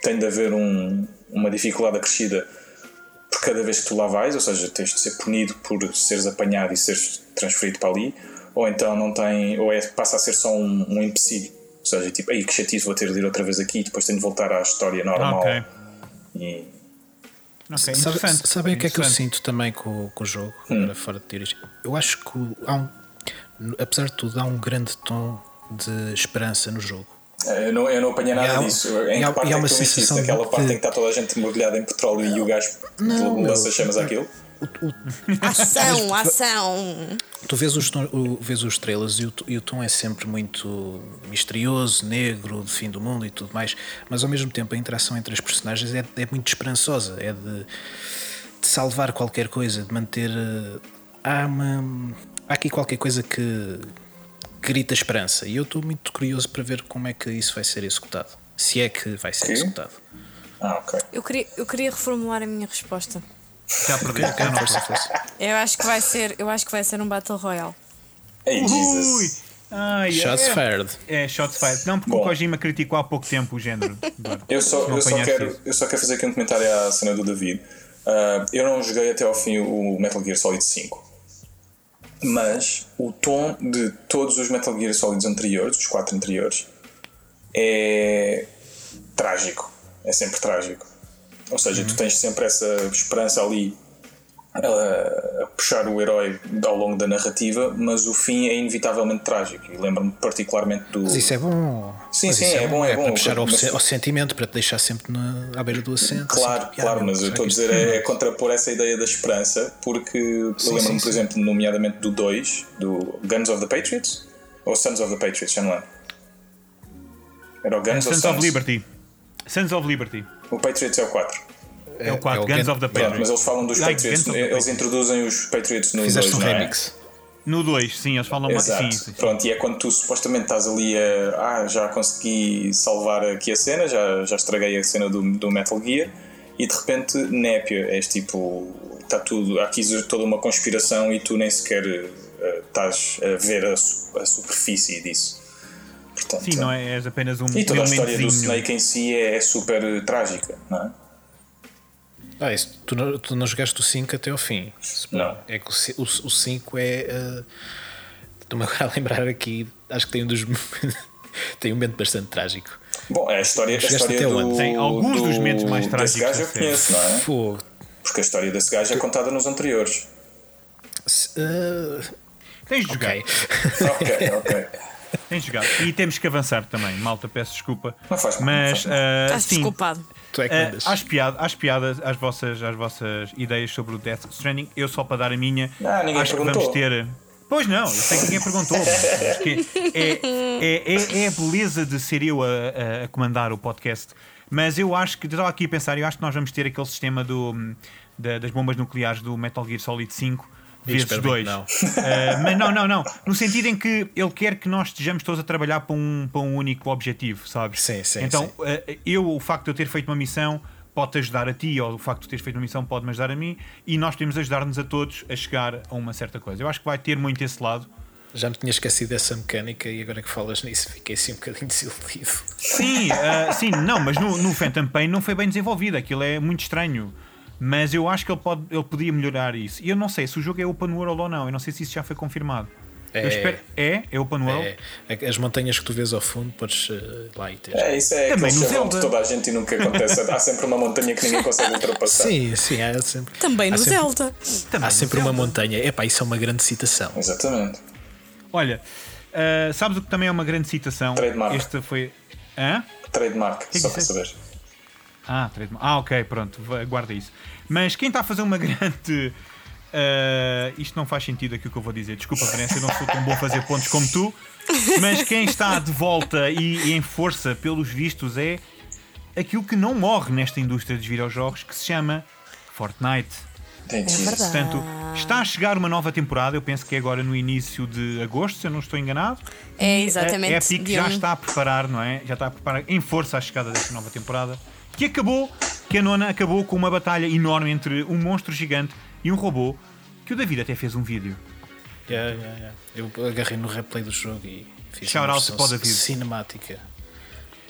tem de haver um- uma dificuldade acrescida por cada vez que tu lá vais, ou seja, tens de ser punido por seres apanhado e seres transferido para ali, ou então não tem, ou é, passa a ser só um, um empecilho, ou seja, tipo, aí que chatice, vou ter de ir outra vez aqui e depois tenho de voltar à história normal. Ok. E Ok, Sabe- sabem o que é que eu sinto também com, com o jogo, Hum. fora de teorias? Eu acho que há um, apesar de tudo, há um grande tom de esperança no jogo. Eh, Eu não, eu não apanhei nada há- disso. Em há- que parte é que tu sensação Naquela de parte em que está toda a gente mergulhada em petróleo e o gajo Não, lança chamas àquilo? O- o- Ação, ação. Tu vês os, o- vês os trailers e o, e o tom é sempre muito misterioso, negro, de fim do mundo e tudo mais, mas ao mesmo tempo a interação entre as personagens é, é muito esperançosa, é de, de salvar qualquer coisa, de manter. eh, Há, uma, há aqui qualquer coisa que grita esperança e eu estou muito curioso para ver como é que isso vai ser executado. Se é que vai ser Quê? executado. Ah, ok. Eu queria, eu queria reformular a minha resposta. Já perdi. Ok, força, força. Eu acho que vai ser, eu acho que vai ser um Battle Royale. Ei, Ui! Ai, Shots é, fired. É, shots fired. Não, porque Bom. o Kojima criticou há pouco tempo o género. Eu só, Não eu, só quero, eu só quero fazer aqui um comentário à cena do David. Ah, eu não joguei até ao fim o Metal Gear Solid 5. Mas o tom de todos os Metal Gear Solids anteriores, os quatro anteriores, é trágico. É sempre trágico. Ou seja, tu tens sempre essa esperança ali a, puxar o herói ao longo da narrativa, mas o fim é inevitavelmente trágico. E lembro-me particularmente do. Mas isso é bom. Sim, Mas sim, isso é bom, é bom. para puxar ao, Mas- ao sentimento, para te deixar sempre na, à beira do assento. Claro, assim, claro, mas eu estou a dizer é, é contrapor essa ideia da esperança, porque eu lembro-me, por sim. exemplo, nomeadamente do 2, do Guns of the Patriots, ou Sons of the Patriots, já não lembro. Era o Guns Sons Sons? of Liberty. Sons of Liberty. O Patriots é o 4. É o 4, é o Guns Gun- of the Pronto, mas Patriots. eles falam dos Ai, Patriots, Guns eles Patriots. introduzem os Patriots no 2, Fizeste um não é? remix. No 2, sim, eles falam mais. Exato. Sim, sim, sim. Pronto, e é quando tu supostamente estás ali a. Ah, já consegui salvar aqui a cena, já, já estraguei a cena do, do Metal Gear, e de repente, népia, és tipo. Está tudo. Há aqui toda uma conspiração e tu nem sequer eh, estás a ver a, a superfície disso. Portanto, Sim, não é? És apenas um E toda a história do. Snake em si é, é super eh, trágica, não é? Ah, isso, tu, não, tu não jogaste o 5 até ao fim. Não. É que o ci- o, o 5 é. Uh, Estou-me agora a lembrar aqui. Acho que tem um dos. tem um momento bastante trágico. Bom, é a história, a história até do. onde? Tem alguns do, dos momentos mais desse trágicos gajo da eu conheço, não é? Fogo. Porque a história desse gajo é contada nos anteriores. Se- uh, Tens de jogar. ok. ok, ok. De jogar. E temos que avançar também. Malta, peço desculpa. Não faz mal, Mas, não faz mal. Estás sim, desculpado. tu é que mandas. às, piadas, às piadas, às vossas, às vossas ideias sobre o Death Stranding, eu só para dar a minha, ninguém acho que perguntou. vamos ter. Pois não, eu sei que ninguém perguntou. que é, é, é, é a beleza de ser eu a, a- a comandar o podcast. Mas eu acho que, estava aqui a pensar, eu acho que nós vamos ter aquele sistema do, da- das bombas nucleares do Metal Gear Solid 5 vezes espero bem 2. que não. mas não, não, não. No sentido em que ele quer que nós estejamos todos a trabalhar para um, para um único objetivo, sabes? Sim, sim, Então, sim. eh, eu, o facto de eu ter feito uma missão pode-te ajudar a ti, ou o facto de teres feito uma missão pode-me ajudar a mim, e nós podemos ajudar-nos a todos a chegar a uma certa coisa. Eu acho que vai ter muito esse lado. Já me tinha esquecido dessa mecânica e agora que falas nisso fiquei assim um bocadinho desiludido. Sim, ah, sim, não, mas no, no Phantom Pain não foi bem desenvolvido, aquilo é muito estranho. Mas eu acho que ele, pode, ele podia melhorar isso. E eu não sei se o jogo é open world ou não, eu não sei se isso já foi confirmado. É. Eu espero, é? É open world? É, as montanhas que tu vês ao fundo, podes uh, lá e ter. É, isso é Também aquele no chavão de Zelda. toda a gente e nunca acontece. Há sempre uma montanha que ninguém consegue ultrapassar. Sim, sim, há sempre. Também há no sempre, Zelda. Também Há no sempre uma Zelda. montanha. Epá, isso é uma grande citação. Exatamente. Olha, ah, sabes o que também é uma grande citação? Trademark. Este foi. Hã? Trademark, que só para disseste? saber. Ah, trademark. Ah, ok, pronto, guarda isso. Mas quem está a fazer uma grande. ah, isto não faz sentido aquilo que eu vou dizer. Desculpa, Vanessa, eu não sou tão bom a fazer pontos como tu. Mas quem está de volta e, e em força, pelos vistos, é aquilo que não morre nesta indústria dos videojogos que se chama Fortnite. Verdade. Portanto, está a chegar uma nova temporada, eu penso que é agora no início de agosto, se eu não estou enganado. É E exatamente A Epic já está a preparar, não é? Já está a preparar em força a chegada desta nova temporada. Que acabou, que a nona acabou com uma batalha enorme entre um monstro gigante e um robô. Que o David até fez um vídeo. Yeah, yeah, yeah. Eu agarrei no replay do jogo e fiz Shout uma out David. cinemática.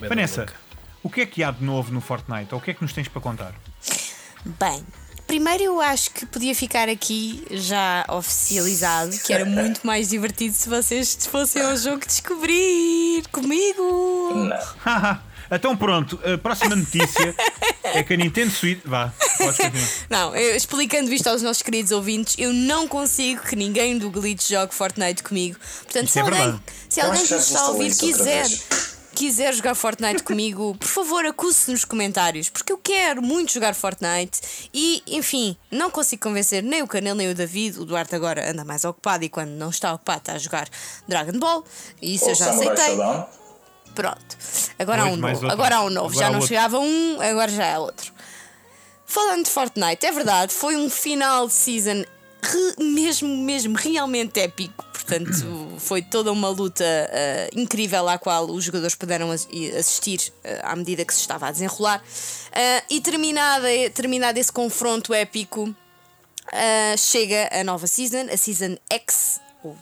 Da Vanessa, o que é que há de novo no Fortnite? Ou o que é que nos tens para contar? Bem, primeiro eu acho que podia ficar aqui já oficializado que era muito mais divertido se vocês fossem ao jogo descobrir comigo. Não. Então pronto, a próxima notícia é que a Nintendo Switch. Vá. Podes continuar. Não, eu- explicando isto aos nossos queridos ouvintes, eu não consigo que ninguém do Glitch jogue Fortnite comigo. Portanto, Isso se é alguém, verdade. se Eu alguém que nos está a ouvir quiser, quiser jogar Fortnite comigo, por favor, acuse-se nos comentários, porque eu quero muito jogar Fortnite e, enfim, não consigo convencer nem o Canel nem o David. O Duarte agora anda mais ocupado e quando não está ocupado está a jogar Dragon Ball. E isso Ou eu já aceitei. Showdown. Pronto. Agora há Hoje um novo. outro. Agora há um novo. Agora já não outro. chegava um, agora já é outro. Falando de Fortnite, é verdade, foi um final de season re- mesmo, mesmo realmente épico. Portanto, foi toda uma luta eh, incrível à qual os jogadores puderam as- assistir eh, à medida que se estava a desenrolar. Eh, e terminada, terminado esse confronto épico, chega a nova season, a season X, ou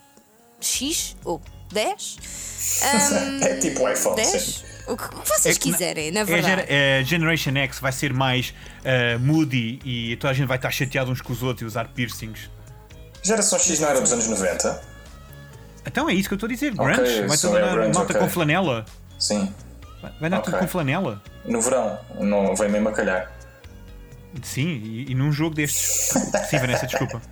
X, ou 10. Ahm, É tipo iPhone. sim. 10? O que o que vocês É quiserem, na é verdade. é, Generation X vai ser mais eh, moody e toda a gente vai estar chateado uns com os outros e usar piercings. Geração X não era dos anos 90? Então é isso que eu estou a dizer, grunge. vai so toda é grunge, malta ok. com flanela. Sim. Vai vai dar tudo com flanela. No verão, não vem mesmo a calhar. Sim, e, e num jogo destes. Sim, Vanessa, desculpa.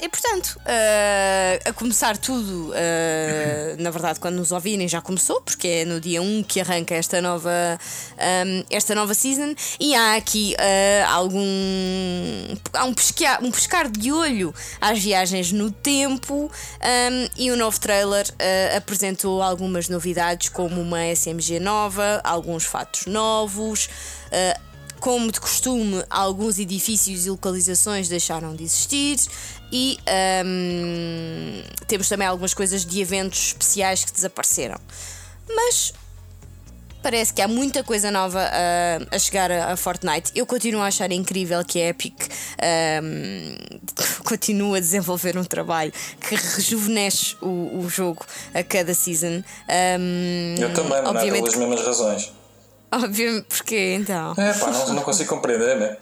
E portanto, eh, a começar tudo, eh, na verdade, quando nos ouvirem já começou, porque é no dia 1 que arranca esta nova, ehm, esta nova season. E há aqui eh, algum. Há um pescar, um pescar de olho às viagens no tempo. ehm, e o novo trailer apresentou algumas novidades, como uma SMG nova, alguns fatos novos. como de costume, alguns edifícios e localizações deixaram de existir e hum, temos também algumas coisas de eventos especiais que desapareceram. Mas parece que há muita coisa nova a, a chegar a, a Fortnite. Eu continuo a achar incrível que a Epic hum, continua a desenvolver um trabalho que rejuvenesce o, o jogo a cada season. Hum, Eu também, não é obviamente, pelas mesmas razões. obviamente, porque então. É pá, não, não consigo compreender, né?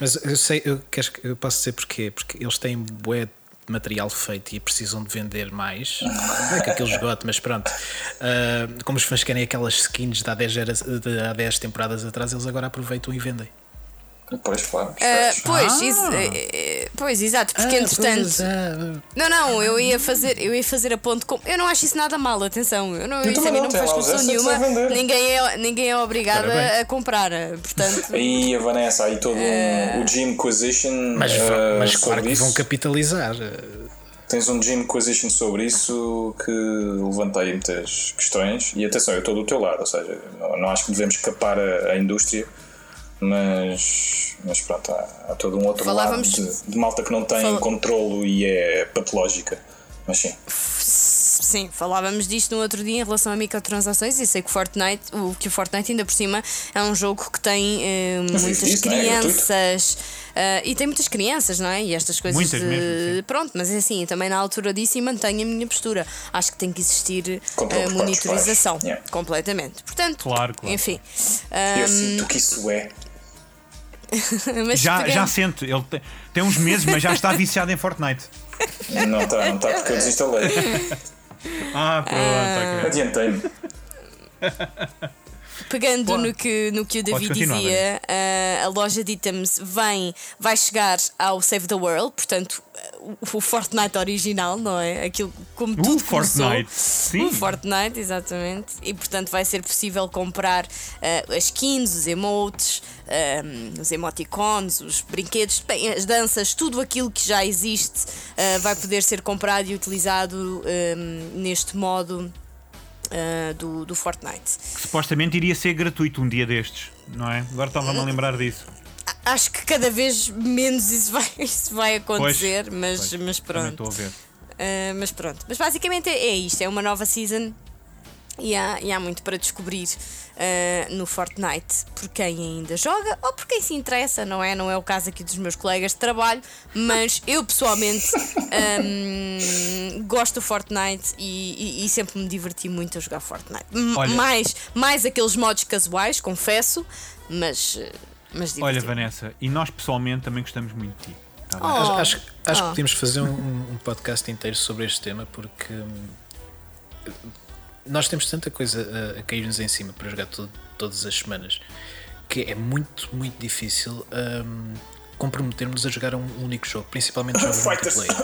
Mas eu sei, eu, queres que- eu posso dizer porquê? Porque eles têm bué de material feito e precisam de vender mais. Não é que aquilo esgote, mas pronto. Ah, como os fãs querem aquelas skins de há, 10 gera- de há 10 temporadas atrás, eles agora aproveitam e vendem. Pois, claro. Espertos. pois, Ah. isso, eh, eh, pois, exato, porque entretanto. pois, ah, Não, não, eu ia fazer, eu ia fazer a ponto com. Eu não acho isso nada mal, atenção. Eu não, Eu isso a também mim não, não me faz confusão nenhuma. vender. Ninguém é, ninguém é obrigado a, a comprar. eh, Portanto, Aí a Vanessa, aí todo um, o Gym Acquisition mas, eh, vão- mas sobre claro que isso. vão capitalizar. Tens um Gym Acquisition sobre isso que levanta aí muitas questões. E atenção, eu estou do teu lado, ou seja, não, não acho que devemos capar a, a indústria, mas, mas pronto, há, há todo um outro Falávamos- lado de, de malta que não tem Fal- controlo e é patológica. Mas sim, sim, falávamos disto no outro dia em relação a microtransações e sei que o Fortnite, o, que o Fortnite ainda por cima é um jogo que tem eh, muitas disso, não é? É crianças. eh, e tem muitas crianças, não é? E estas coisas Muitas de. mesmo, sim. Pronto, mas é assim, eu também na altura disso e mantenho a minha postura. Acho que tem que existir dos monitorização. Yeah. completamente. Portanto, Claro, claro. enfim. eu Ahm, sinto que isso é. mas Já, pegando- já sente, ele tem, tem uns meses, mas já está viciado em Fortnite. Não está, não está porque eu desinstalei. Ah, pronto, ok. Adiantei-me. Pegando no que, no que o David dizia, ah, a loja de itens vem, vai chegar ao Save the World, portanto, o, o Fortnite original, não é? Aquilo como O tudo começou. Fortnite, sim. O Fortnite, exatamente. E portanto vai ser possível comprar ah, as skins, os emotes, ah, os emoticons, os brinquedos, bem, as danças, tudo aquilo que já existe ah, vai poder ser comprado e utilizado ah, neste modo ah, do, do Fortnite. Que supostamente iria ser gratuito um dia destes, não é? Agora estava-me a lembrar disso. Acho que cada vez menos isso vai, isso vai acontecer, mas, Pois, mas pronto. estou a ver. Ah, mas pronto. Mas basicamente é, é isto: é uma nova season e há, e há muito para descobrir ah, no Fortnite por quem ainda joga ou por quem se interessa, não é? Não é o caso aqui dos meus colegas de trabalho, mas eu pessoalmente ahm, gosto do Fortnite e, e- e sempre me diverti muito a jogar Fortnite. Olha- mais, mais aqueles modos casuais, confesso, mas. eh, mas Olha. Vanessa, e nós pessoalmente também gostamos muito de ti. tá? Oh. Acho, acho, acho Oh. que podíamos fazer um, um podcast inteiro sobre este tema porque hum, nós temos tanta coisa a, a cair-nos em cima para jogar to- todas as semanas que é muito, muito difícil hum, comprometermos a jogar um único jogo, principalmente jogos multiplayer.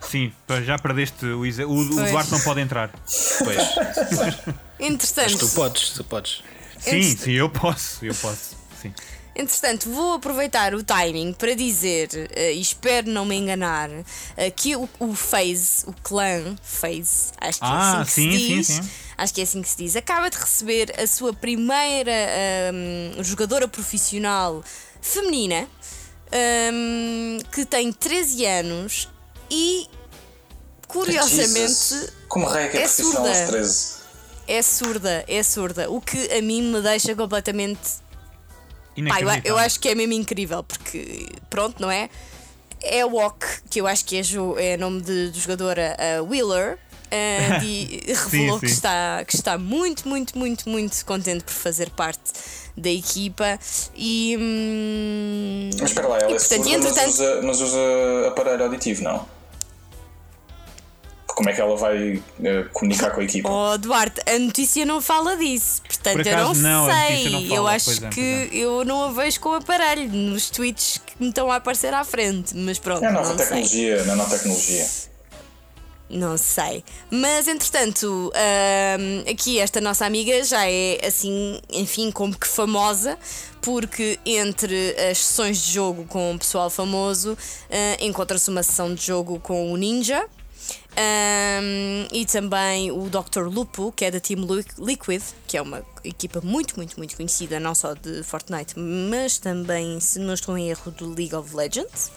Sim, já perdeste o Isa. O, o. Duarte não pode entrar. Pois, Entretanto, mas tu podes, tu podes. Sim, sim, eu posso. Eu posso. Sim. Entretanto, vou aproveitar o timing para dizer, eh, e espero não me enganar, eh, que o, o FaZe, o clã FaZe, acho que é Ah, assim que sim, se sim, diz, sim. acho que é assim que se diz, acaba de receber a sua primeira ahm, jogadora profissional feminina, ahm, que tem 13 anos e, curiosamente, Jesus. Como raio que é é profissional aos surda. 13? é surda, é surda, o que a mim me deixa completamente Pá, eu, eu acho que é mesmo incrível, porque pronto, não é? É o Walk, que eu acho que é, jo- é nome de, de jogadora uh, Wheeler. uh, de- revelou sim. Que, está, que está muito, muito, muito, muito contente por fazer parte da equipa e. hum, Mas espera lá, ela e, é portanto, surda, e entretanto- mas, usa, mas usa aparelho auditivo, não? Como é que ela vai eh, comunicar com a equipa? Oh, Duarte, a notícia não fala disso. Portanto, Por eu não, acaso, não, sei. não eu acho pois é, que pois eu não a vejo com o aparelho nos tweets que me estão a aparecer à frente. Mas pronto, É a nova não sei. tecnologia, nanotecnologia. Não sei. Mas entretanto, aqui esta nossa amiga já é assim, enfim, como que famosa, porque entre as sessões de jogo com o pessoal famoso eh, encontra-se uma sessão de jogo com o Ninja. Hum, e também o Dr. Lupo, que é da Team Liquid, que é uma equipa muito, muito, muito conhecida, não só de Fortnite, mas também, se não estou em erro, do League of Legends.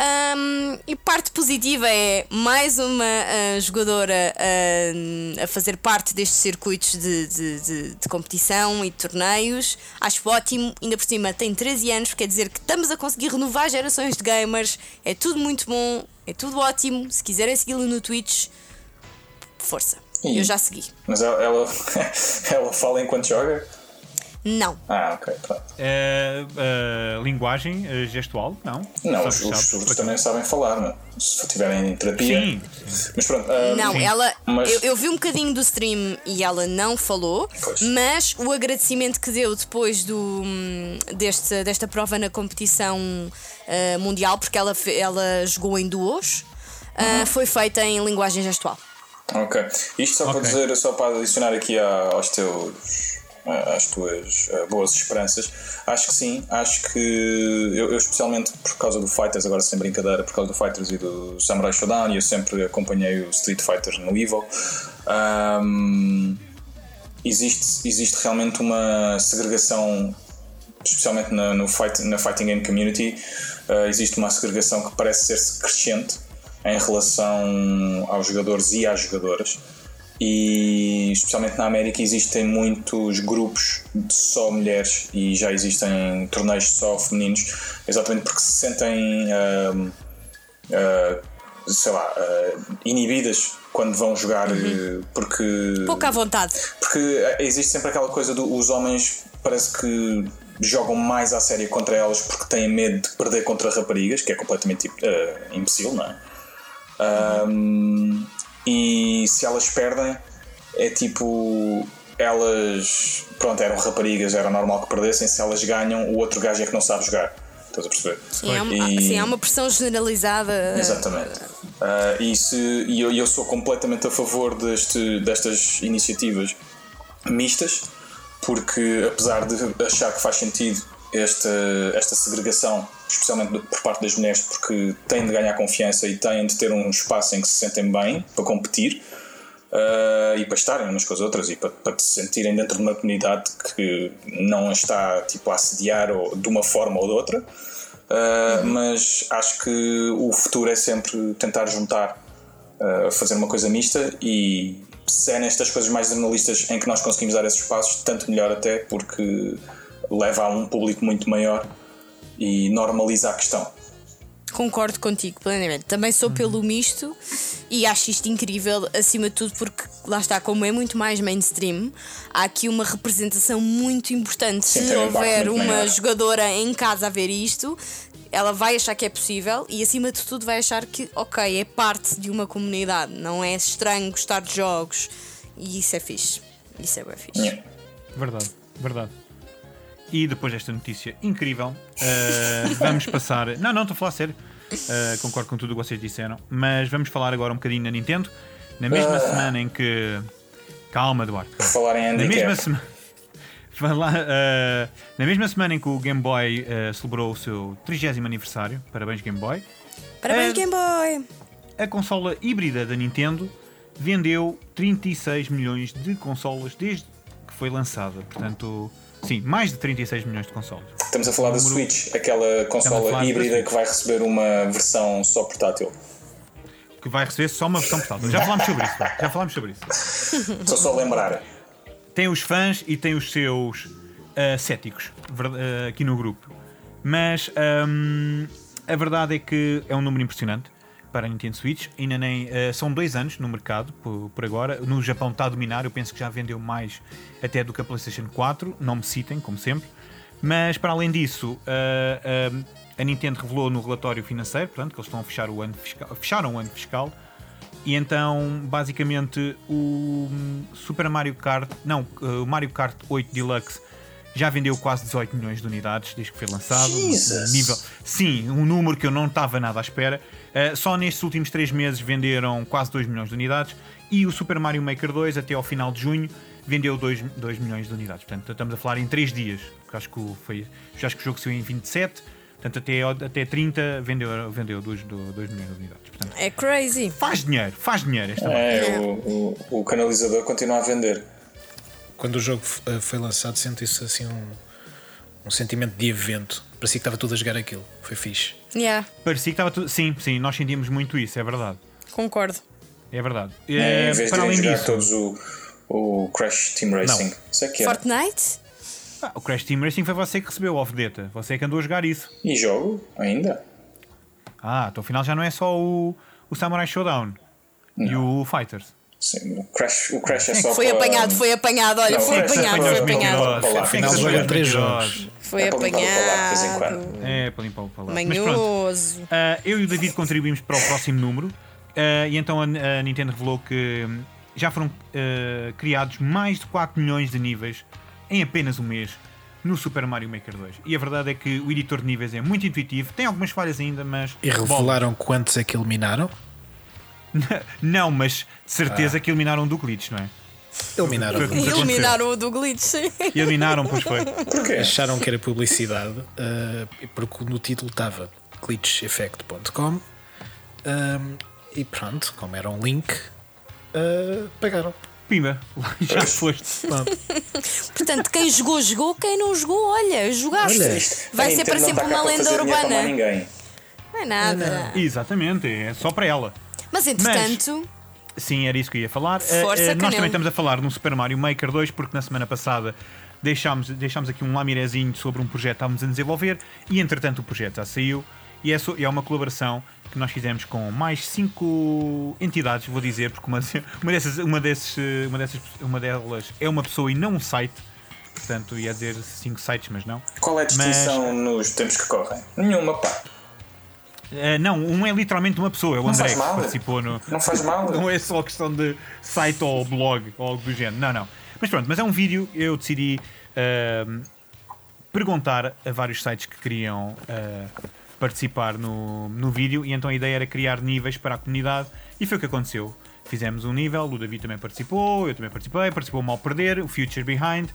Um, e parte positiva é mais uma ah, jogadora ah, a fazer parte destes circuitos de, de, de- de competição e de torneios. Acho ótimo, ainda por cima tem 13 anos, quer dizer que estamos a conseguir renovar gerações de gamers. É tudo muito bom, é tudo ótimo. Se quiserem segui-lo no Twitch, força. Ih. Eu já segui. Mas ela, ela, ela fala enquanto joga? Não. Ah, ok, pronto. Eh, eh, linguagem eh, gestual? Não. Não, os, os surdos também sabem falar, não? Se tiverem terapia. Sim. Mas pronto. ah, Não, Sim. ela. Mas- Eu, eu vi um bocadinho do stream e ela não falou, Pois. mas o agradecimento que deu depois do, deste, desta prova na competição ah, mundial, porque ela, ela jogou em duos, ah, Uhum. foi feita em linguagem gestual. Ok. Isto só para Ok. dizer, só para adicionar aqui aos teus às tuas boas esperanças. Acho que sim, acho que eu, eu especialmente por causa do Fighters, agora sem brincadeira, por causa do Fighters e do Samurai Shodown, eu sempre acompanhei o Street Fighter no Evo. ahm, existe, existe realmente uma segregação, especialmente na, no fight, na fighting game community, ah, existe uma segregação que parece ser crescente em relação aos jogadores e às jogadoras. E especialmente na América existem muitos grupos de só mulheres e já existem torneios só femininos, exatamente porque se sentem ahm, ah, sei lá, ah, inibidas quando vão jogar, eh, porque Pouco à vontade. porque existe sempre aquela coisa dos homens parece que jogam mais à séria contra elas porque têm medo de perder contra raparigas, que é completamente eh, imbecil, não é? Ahm, e se elas perdem, é tipo. Elas, pronto, eram raparigas, era normal que perdessem. Se elas ganham, o outro gajo é que não sabe jogar. Estás a perceber? Sim, há, uma- E- sim, há uma pressão generalizada. Exatamente. Ah, e se- e eu, eu sou completamente a favor deste, destas iniciativas mistas, porque apesar de achar que faz sentido esta, esta segregação, especialmente por parte das mulheres, porque têm de ganhar confiança e têm de ter um espaço em que se sentem bem para competir. ah, e para estarem umas com as outras e para, para se sentirem dentro de uma comunidade que não está tipo, a assediar ou, de uma forma ou de outra, Uh, mas acho que o futuro é sempre tentar juntar, uh, fazer uma coisa mista e se é nestas coisas mais jornalistas em que nós conseguimos dar esses passos, tanto melhor até porque leva a um público muito maior e normaliza a questão. Concordo contigo plenamente. Também sou pelo misto e acho isto incrível, acima de tudo, porque lá está, como é muito mais mainstream, há aqui uma representação muito importante. Sim, Se um houver uma maior. jogadora em casa a ver isto, ela vai achar que é possível e, acima de tudo, vai achar que, ok, é parte de uma comunidade, não é estranho gostar de jogos. E isso é fixe. Isso é bem fixe. Verdade, verdade. E depois desta notícia incrível, eh, vamos passar. Não, não, estou a falar sério. Eh, concordo com tudo o que vocês disseram. Mas vamos falar agora um bocadinho da Nintendo. Na mesma Ah. semana em que. Calma, Duarte. calma. Falar em Na mesma semana. Eh, na mesma semana em que o Game Boy celebrou o seu 30 aniversário, parabéns Game Boy, Parabéns. Game Boy! a consola híbrida da Nintendo vendeu 36 milhões de consolas desde que foi lançada. Portanto, sim, mais de 36 milhões de consolas. Estamos a falar da Switch, aquela consola híbrida que vai receber uma versão só portátil. Que vai receber só uma versão portátil. Já falámos sobre isso. Já falámos sobre isso. Só a lembrar. Tem os fãs e tem os seus ah, céticos ah, aqui no grupo. Mas ahm, a verdade é que é um número impressionante para a Nintendo Switch. Ainda nem ah, são dois anos no mercado por, por agora. No Japão está a dominar. Eu penso que já vendeu mais até do que a PlayStation 4. Não me citem, como sempre. Mas para além disso, ah, ah, a Nintendo revelou no relatório financeiro, portanto, que eles estão a fechar o ano fiscal, fecharam o ano fiscal. E então, basicamente, o Super Mario Kart, não, o Mario Kart 8 Deluxe já vendeu quase 18 milhões de unidades desde que foi lançado. Jesus! Nível, sim, um número que eu não estava nada à espera. Uh, só nestes últimos 3 meses venderam quase 2 milhões de unidades. E o Super Mario Maker 2, até ao final de junho, vendeu 2, 2 milhões de unidades. Portanto, estamos a falar em 3 dias. Porque acho que, o- foi, acho que o jogo saiu em 27. Portanto, até, até 30 vendeu, vendeu 2, 2 milhões de unidades. Portanto, É crazy. faz dinheiro, faz dinheiro esta. É, o, o, o canalizador continua a vender. Quando o jogo eh, foi lançado, senti-se assim um, um sentimento de evento. Parecia que estava tudo a jogar aquilo. Foi fixe. Yeah, Parecia que estava tudo. Sim, sim, nós sentimos muito isso, é verdade. concordo. É verdade. É, em vez de para irem além jogar disso, todos o, o Crash Team Racing. Isso é que é. Fortnite? ah, o Crash Team Racing foi você que recebeu o off-data. Você é que andou a jogar isso. E jogo ainda? Ah, então afinal já não é só o, o Samurai Showdown e o Fighters. Sim, o Crash, o Crash é só Foi para- apanhado, foi apanhado, olha, Não, foi é apanhado, foi apanhado. para lá. Afinal, joga jogos. Foi É apanhado. É, para limpar o. Mas pronto. Manhoso. Ah, eu e o David contribuímos para o próximo número ah, e então a, a Nintendo revelou que hum, já foram ah, criados mais de 4 milhões de níveis em apenas um mês no Super Mario Maker 2. E a verdade é que o editor de níveis é muito intuitivo, tem algumas falhas ainda, mas. E revelaram quantos é que eliminaram? Não, mas de certeza que eliminaram do glitch, não é? Eliminaram. Foi- foi- aconteceu. Eliminaram o do glitch. Eliminaram, pois foi. Porquê? Acharam que era publicidade, eh, porque no título estava glitcheffect.com ehm, e pronto, como era um link, eh, pagaram. Pimba, já foste. Portanto, quem jogou, jogou, quem não jogou, olha, jogaste. Olha, Vai ser para não sempre uma lenda urbana. Não é nada. Exatamente, é só para ela. Mas entretanto, Sim, era isso que eu ia falar. Eh, Força, eh, nós também estamos a falar no Super Mario Maker 2, porque na semana passada deixámos, deixámos aqui um lamirezinho sobre um projeto que estávamos a desenvolver e entretanto o projeto já saiu e é, so- e é uma colaboração que nós fizemos com mais cinco entidades, vou dizer, porque uma, uma, dessas, uma, desses, eh, uma, dessas, uma delas é uma pessoa e não um site, portanto ia dizer cinco sites, mas não. Qual é a distinção nos tempos que correm? Nenhuma, pá. Eh, não, um é literalmente uma pessoa, é o Não André que participou no. Não faz mal. Não é só questão de site ou blog ou algo do género. Não, não. Mas pronto, mas é um vídeo. Eu decidi ahm, perguntar a vários sites que queriam ah, participar no, no vídeo e então a ideia era criar níveis para a comunidade e foi o que aconteceu. Fizemos um nível, o David também participou, eu também participei, participou o Mal Perder, o Future Behind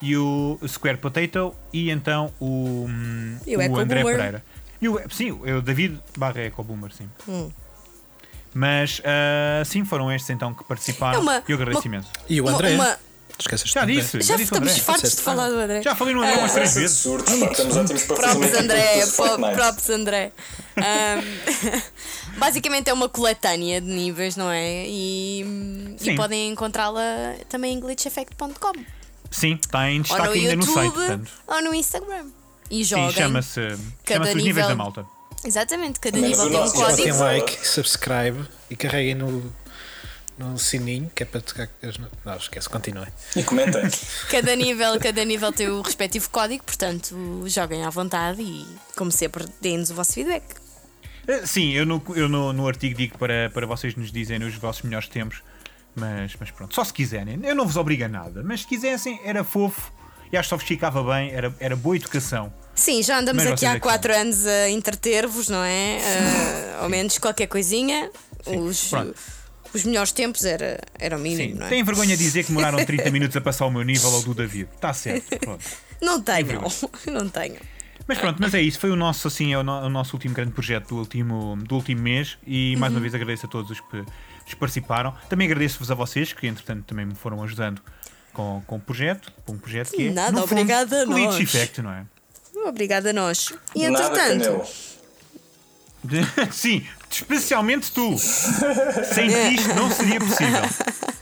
e o Square Potato e então o, hum, E o André Boomer. Pereira. E o, sim, o David barra Eco Boomer, sim. Hum. Mas ah, sim, foram estes então que participaram É uma- e eu agradeço uma- imenso. E o André? uma- Esqueces Já disse, já disse o estamos André. fartos de falar do André. Já falei no André umas três vezes. Estamos Próprios uma André, próprios André. Basicamente é uma coletânea de níveis, não é? E, e podem encontrá-la também em glitcheffect.com Sim, está em destaque ainda no site, portanto. ou no Instagram. E Sim, joguem. chama-se Cada chama os níveis nível- da malta. Exatamente, cada nível o tem um código. Código. like, subscribe e carreguem no, no sininho que é para tocar. Não, esquece, continuem. E comentem. Cada nível, cada nível tem o respectivo código, portanto joguem à vontade e, como sempre, deem-nos o vosso feedback. Eh, Sim, eu, no, eu no, no artigo digo para, para vocês nos dizerem os vossos melhores tempos, mas, mas pronto, só se quiserem. Eu não vos obrigo a nada, mas se quisessem, era fofo e acho que só vos ficava bem, era, era boa educação. Sim, já andamos Mas aqui é há que 4 anos a entreter-vos, não é? Ah, ao menos qualquer coisinha. Os, Pronto. os melhores tempos era, era o mínimo, Sim, não é? têm vergonha de dizer que demoraram 30 minutos a passar o meu nível ao do David. Está certo, pronto. Não tenham, não tenham. Mas pronto, mas é isso. Foi o nosso, assim, é o, no- o nosso último grande projeto do último, do último mês. E mais Uhum. uma vez agradeço a todos os que, os participaram. Também agradeço-vos a vocês, que entretanto também me foram ajudando com, com o projeto. Com o projeto que é. Nada, no fundo, obrigada a Glitch nós. Effect, não é? Obrigada a nós. E Nada entretanto. Sim, especialmente tu. Sem ti isto não seria possível.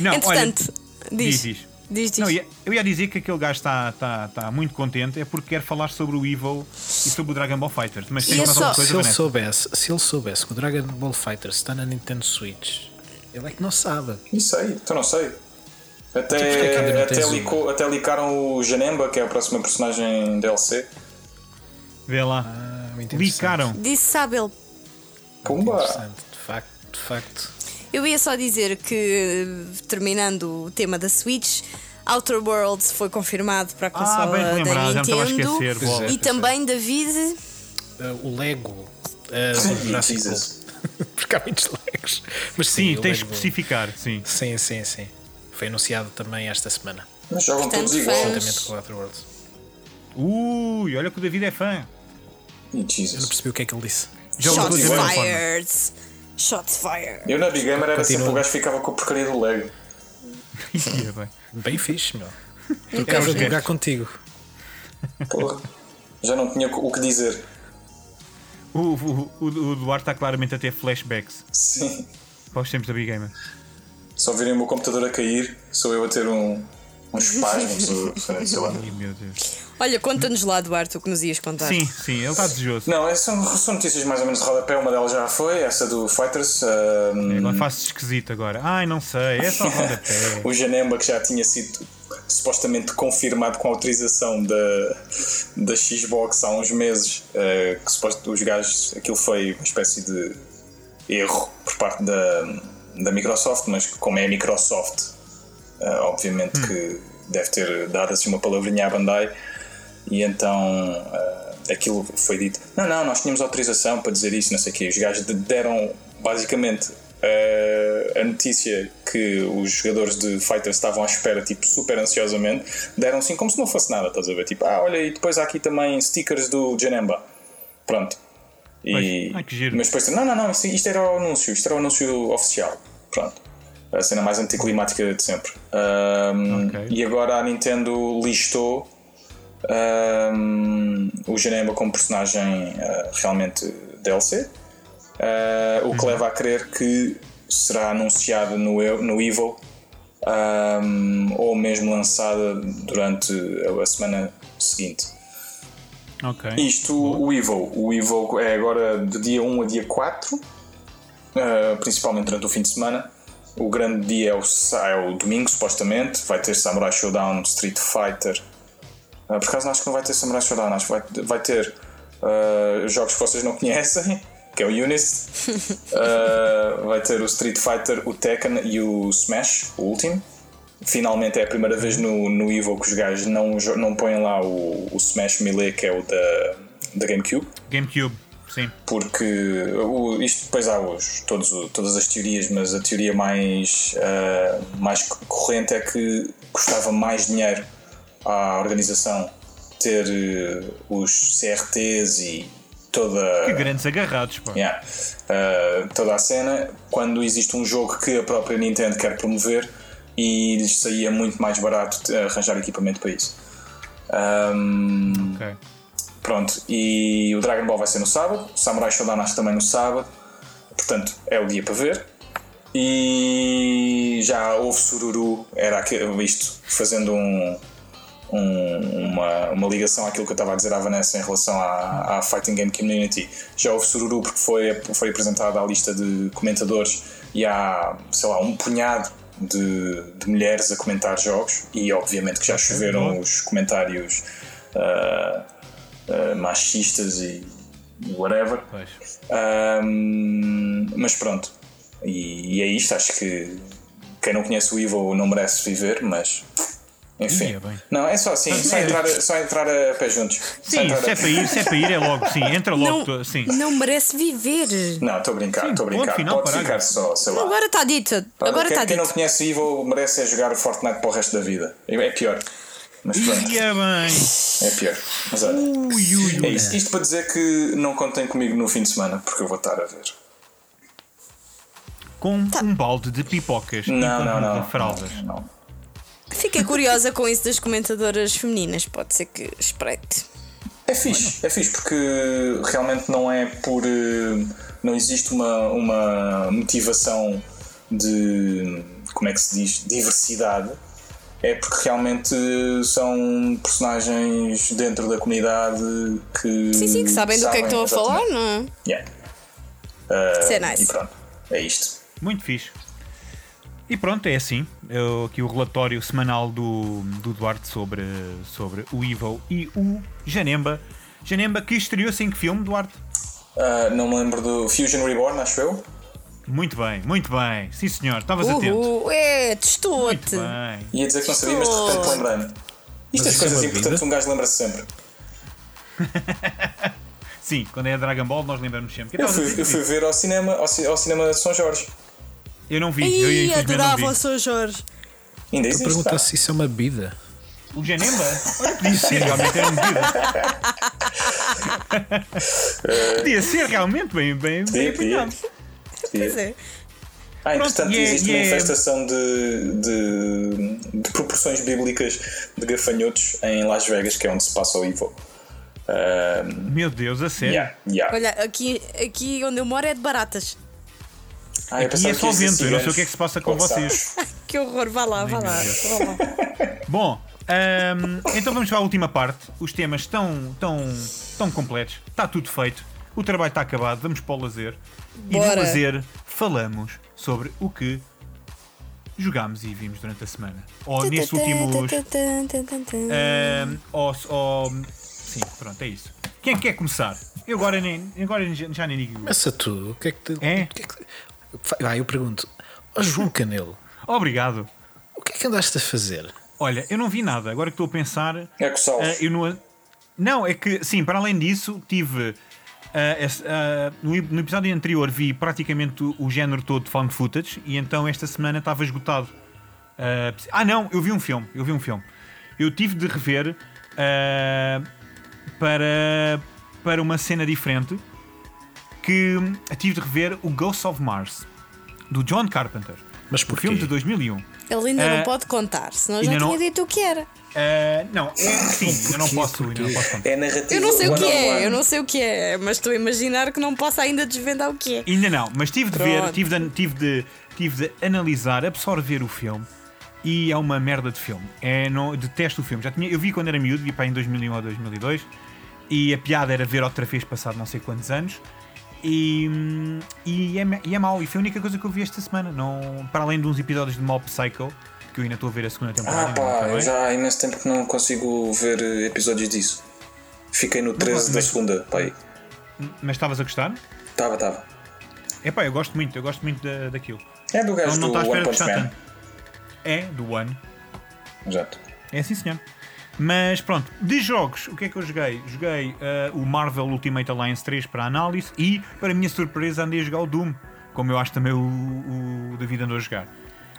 Não, entretanto, olha, diz, diz, diz. diz, diz. Não, eu ia dizer que aquele gajo está está- está muito contente é porque quer falar sobre o Evil e sobre o Dragon Ball Fighters. Mas tem é mais só- alguma coisa, Se ele, soubesse, se ele soubesse que o Dragon Ball Fighter está na Nintendo Switch, ele é que não sabe. Não sei, tu não sei. Até, não até, licou- até licaram o Janemba, que é a próxima personagem DLC. Vê lá. Ah, muito Licaram. Disse sabe ele. Pumba! De facto, de facto. Eu ia só dizer que, terminando o tema da Switch, Outer Worlds foi confirmado para a Ah, consola bem da lembrado, já me estava a Nintendo. esquecer. Pois bola. é. E também, David, Ah, o Lego ah, do Jurassic. World. Porque há muitos Legos. Mas sim, Sim, tens de especificar, sim. Sim, sim, sim. Foi anunciado também esta semana, Mas jogam Portanto, todos igual. fãs- juntamente com o Outer Worlds. Ui, olha que o David é fã. Ih, Eu não Jesus. percebi o que é que ele disse. Jogam shots todos fired. Shots fired. Eu na Big Gamer era Continua. sempre o gajo que ficava com a porcaria do Lego. Ia bem. Bem fixe, meu. Trocava de gestos. lugar contigo. Porra. Já não tinha o que dizer. O, o, o, o Duarte está claramente a ter flashbacks Sim. para os tempos da Big Gamer. Só virem o meu computador a cair, sou eu a ter um, uns espasmos, sei lá. Ai meu Deus. Olha, conta-nos lá, Duarte, o que nos ias contar. Sim, sim, ele está desejoso. Não, essas são, são notícias mais ou menos de rodapé. Uma delas já foi, essa do Fighters. ahm, Agora faço esquisito agora. Ai, não sei, é só rodapé. o Janemba que já tinha sido supostamente confirmado com autorização da, da Xbox há uns meses eh, que suposto, os gajos aquilo foi uma espécie de erro por parte da, da Microsoft mas como é a Microsoft eh, obviamente que deve ter dado assim uma palavrinha à Bandai e então eh, aquilo foi dito não, não, nós tínhamos autorização para dizer isso, não sei o quê os gajos de- deram basicamente eh, a notícia que os jogadores de Fighters estavam à espera, tipo, super ansiosamente, deram assim como se não fosse nada, estás a ver? Tipo, ah, olha, e depois há aqui também stickers do Janemba. Pronto. E. Ai. Mas depois, não, não, não, isto, isto era o anúncio, isto era o anúncio oficial. Pronto. A cena mais anticlimática de sempre. Ahm, Ok. E agora a Nintendo listou ahm, o Janemba como personagem ah, realmente DLC. Uh, o que leva a crer que será anunciada no, no Evil um, ou mesmo lançada durante a, a semana seguinte. Ok. Isto, o Evil, o Evil é agora de dia 1 a dia 4, uh, principalmente durante o fim de semana. O grande dia é o, é o domingo, supostamente. Vai ter Samurai Showdown, Street Fighter. Uh, por acaso, acho que não vai ter Samurai Showdown, acho que vai, vai ter uh, jogos que vocês não conhecem, que é o Unis. Uh, vai ter o Street Fighter, o Tekken e o Smash, o último. Finalmente é a primeira vez no, no Evil que os gajos não, não põem lá o, o Smash Melee, que é o da, da GameCube GameCube, sim. porque o, isto depois há os, todos, todas as teorias, mas a teoria mais, ah, mais corrente é que custava mais dinheiro à organização ter eh, os CRTs e toda. Que grandes agarrados, pá. Yeah. Uh, toda a cena quando existe um jogo que a própria Nintendo quer promover e lhes saía muito mais barato arranjar equipamento para isso. Um, Ok. Pronto, e o Dragon Ball vai ser no sábado, o Samurai Shodown acho também no sábado, portanto é o dia para ver. E já houve sururu, era isto, fazendo um, um- uma, uma ligação àquilo que eu estava a dizer à Vanessa em relação à, à Fighting Game Community. Já houve sururu porque foi, foi apresentada a lista de comentadores e há, sei lá, um punhado de, de mulheres a comentar jogos e obviamente que já choveram os comentários ah, ah, machistas e whatever. Ahm, mas pronto, e, e é isto. Acho que quem não conhece o Evil não merece viver, mas Enfim. É. Não, é só assim, só é. entrar, a- só entrar a pé juntos. Sim, se a- é para ir, se é para ir, é logo, sim, entra logo, Não, sim. não merece viver. Não, estou a brincar, estou a brincar. final, Pode parágrafo. ficar só, sei lá. Agora está dito. Agora quem, está quem não conhece Evil merece é jogar Fortnite para o resto da vida. É pior. Mas pronto, E é bem. é pior. Mas olha, Ui, ui, é ui. isto, isto para dizer que não contem comigo no fim de semana, porque eu vou estar a ver. Com um balde de pipocas e Não, com não, não. de fraldas. Não, não. Fiquei curiosa com isso das comentadoras femininas. Pode ser que espreite. É fixe, é fixe porque realmente não é por. eh, Não existe uma, uma motivação de. Como é que se diz? Diversidade. É porque realmente são personagens dentro da comunidade que. Sim, sim, que sabem do que é que estão a falar, não é? Yeah. Uh, Isso é nice. E pronto, é isto. Muito fixe. E pronto, é assim. Eu, aqui o relatório semanal do, do Duarte sobre, sobre o Evil e o Janemba. Janemba que estreou-se em que filme, Duarte? Uh, não me lembro do Fusion Reborn, acho eu. Muito bem, muito bem. Sim, senhor, estavas atento. Uhul, é, Muito testou-te. bem. Ia dizer que não sabia, mas de repente lembrei-me. Isto Mas é é coisas uma importantes, um gajo lembra-se sempre. Sim, quando é Dragon Ball, nós lembramos sempre. Eu fui, eu atento? fui ver ao cinema, ao, ci- ao cinema de São Jorge. Eu não vi, eu Ih, não adorava o. Sr. Jorge. Ainda existe. perguntar se isso é uma bebida. O Janemba? Olha, podia ser realmente era medida. podia ser realmente bem, bem, bem apanhado. Pois é. Ah, entretanto, e é- existe e uma é- infestação de, de, de proporções bíblicas de gafanhotos em Las Vegas, que é onde se passa o Evil. Ah, Meu Deus, a sério. yeah, yeah. Olha, aqui, aqui onde eu moro é de baratas. Ah, Aqui é só vento, eu não sei o que é que se passa com vocês. Que horror, vá lá, vá lá. vá lá. Bom, ahm, então vamos para a última parte. Os temas estão, estão, estão completos, está tudo feito, o trabalho está acabado, vamos para o lazer. E no Bora. lazer falamos sobre o que jogámos e vimos durante a semana. Ou nesses últimos. ou, ou- sim, pronto, é isso. Quem é que quer começar? Eu agora, nem, agora já, nem digo. Começa tu. O que é que te. É? que é que- Vai, eu pergunto. Ó João Canelo, Obrigado. o que é que andaste a fazer? Olha, eu não vi nada, agora que estou a pensar. É que só. Eu não, não, é que, sim, para além disso, tive. Esse- ah, no, ep- no episódio anterior vi praticamente o, o género todo de found footage e então esta semana estava esgotado. Ah, ah, não, eu vi um filme. Eu vi um filme. Eu tive de rever para, para uma cena diferente que tive de rever o Ghost of Mars do John Carpenter. Mas O porquê? filme de 2001. Ele ainda Ah, não pode contar, senão já ainda tinha não- dito o que era. Ah, não, é, sim, eu não posso, ainda não posso contar. É narrativa. Eu não sei o que é, eu não sei o que é, mas estou a imaginar que não possa ainda desvendar o que é. Ainda não, mas tive de ver, Pronto. tive de, tive, de, tive de analisar, absorver o filme e é uma merda de filme. É, não, detesto o filme. Já tinha, eu vi quando era miúdo, vi para em 2001 ou 2002 e a piada era ver outra vez passado não sei quantos anos. E, e, é, e é mau, e foi a única coisa que eu vi esta semana. Não, para além de uns episódios de Mob Psycho, que eu ainda estou a ver a segunda temporada. Ah, pá, eu já há imenso tempo que não consigo ver eh, episódios disso. Fiquei no 13 da mas- segunda, pá aí. Mas estavas a gostar? Tava, tava. É pá, eu gosto muito, eu gosto muito da, daquilo. É do Então gajo não do à One Punch Man. tanto. É, do One. Exato. É assim, senhor. Mas pronto, de jogos, o que é que eu joguei? Joguei eh, o Marvel Ultimate Alliance 3 para análise e, para minha surpresa, andei a jogar o Doom, como eu acho também o, o David andou a jogar.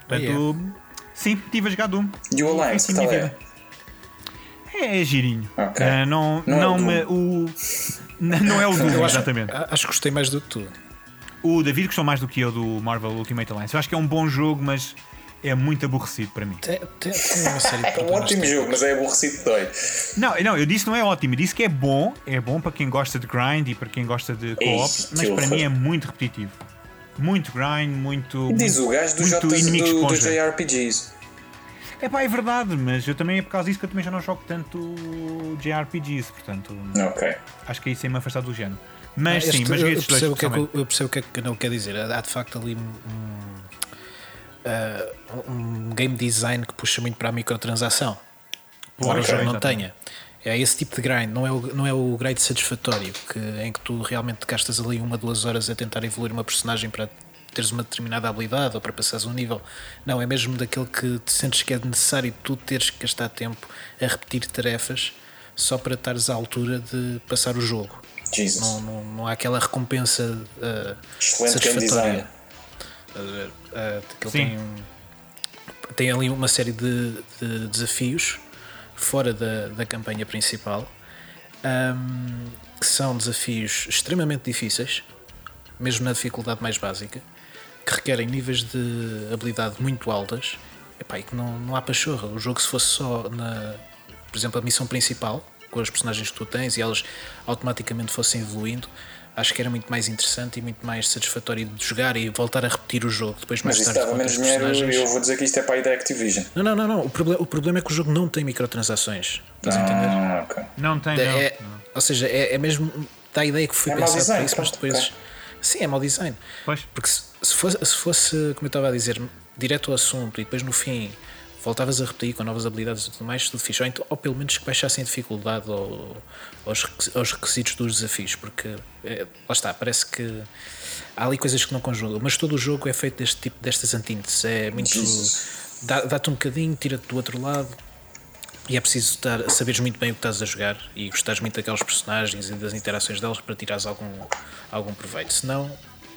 Portanto, sim, estive a jogar Doom. E o Alliance, tal é? vida. É, girinho. Ok. Eh, não, Não é não, o Doom. me. O, não é o Doom, acho, exatamente. acho que gostei mais do que tu. O David gostou mais do que eu do Marvel Ultimate Alliance. Eu acho que é um bom jogo, mas é muito aborrecido para mim. Tem, tem, tem uma série de É um ótimo jogo, mas é aborrecido de dói. Não, não, eu disse não é ótimo, eu disse que é bom, é bom para quem gosta de grind e para quem gosta de co-op, mas para mim é muito repetitivo. Muito grind, muito. Diz o muito, gajo do muito J do, dos. JRPGs. É pá, é verdade, mas eu também é por causa disso que eu também já não jogo tanto JRPGs, portanto Ok. acho que é isso é me afastar do género. Mas Ah, sim, este- mas eu, eu dois percebo o que é que, eu percebo o que é que não quer dizer. Há de facto ali um, ah, um game design que puxa muito para a microtransação. Embora o Pois, jogo não tenha. É esse tipo de grind, não é o, não é o grind satisfatório que, em que tu realmente gastas ali uma, duas horas a tentar evoluir uma personagem para teres uma determinada habilidade ou para passares um nível. Não, é mesmo daquele que te sentes que é necessário tu teres que gastar tempo a repetir tarefas só para estares à altura de passar o jogo. Jesus. Não, não, não há aquela recompensa uh, satisfatória. Estás a ver? Uh, que ele Sim. tem, um- tem ali uma série de, de desafios fora da, da campanha principal um, que são desafios extremamente difíceis, mesmo na dificuldade mais básica, que requerem níveis de habilidade muito altas Epá, e que não, não há pachorra. O jogo, se fosse só na, por exemplo, a missão principal, com as personagens que tu tens e elas automaticamente fossem evoluindo, acho que era muito mais interessante e muito mais satisfatório de jogar e voltar a repetir o jogo depois mais Mas tarde. dava com menos dinheiro personagens. e eu vou dizer que isto é para a da Activision. Não, não, não, não. O, proble- o problema é que o jogo não tem microtransações. Estás a entender? Ah, ok. Não tem, não. É, ou seja, é, é mesmo. dá a ideia que foi É pensado design, para isso, mas depois. ok. Sim, é mau design. Pois. Porque se, se fosse, se fosse, como eu estava a dizer, direto ao assunto e depois no fim voltavas a repetir com novas habilidades e tudo mais, tudo fixe. Ou, então, ou pelo menos que baixassem a dificuldade ou, aos, aos requisitos dos desafios, porque é, lá está, parece que há ali coisas que não conjugam, mas todo o jogo é feito deste tipo, destas antíteses. É muito. Jesus. dá- Dá-te um bocadinho, tira-te do outro lado. E é preciso estar, saberes muito bem o que estás a jogar e gostares muito daqueles personagens e das interações deles para tirares algum, algum proveito. Senão,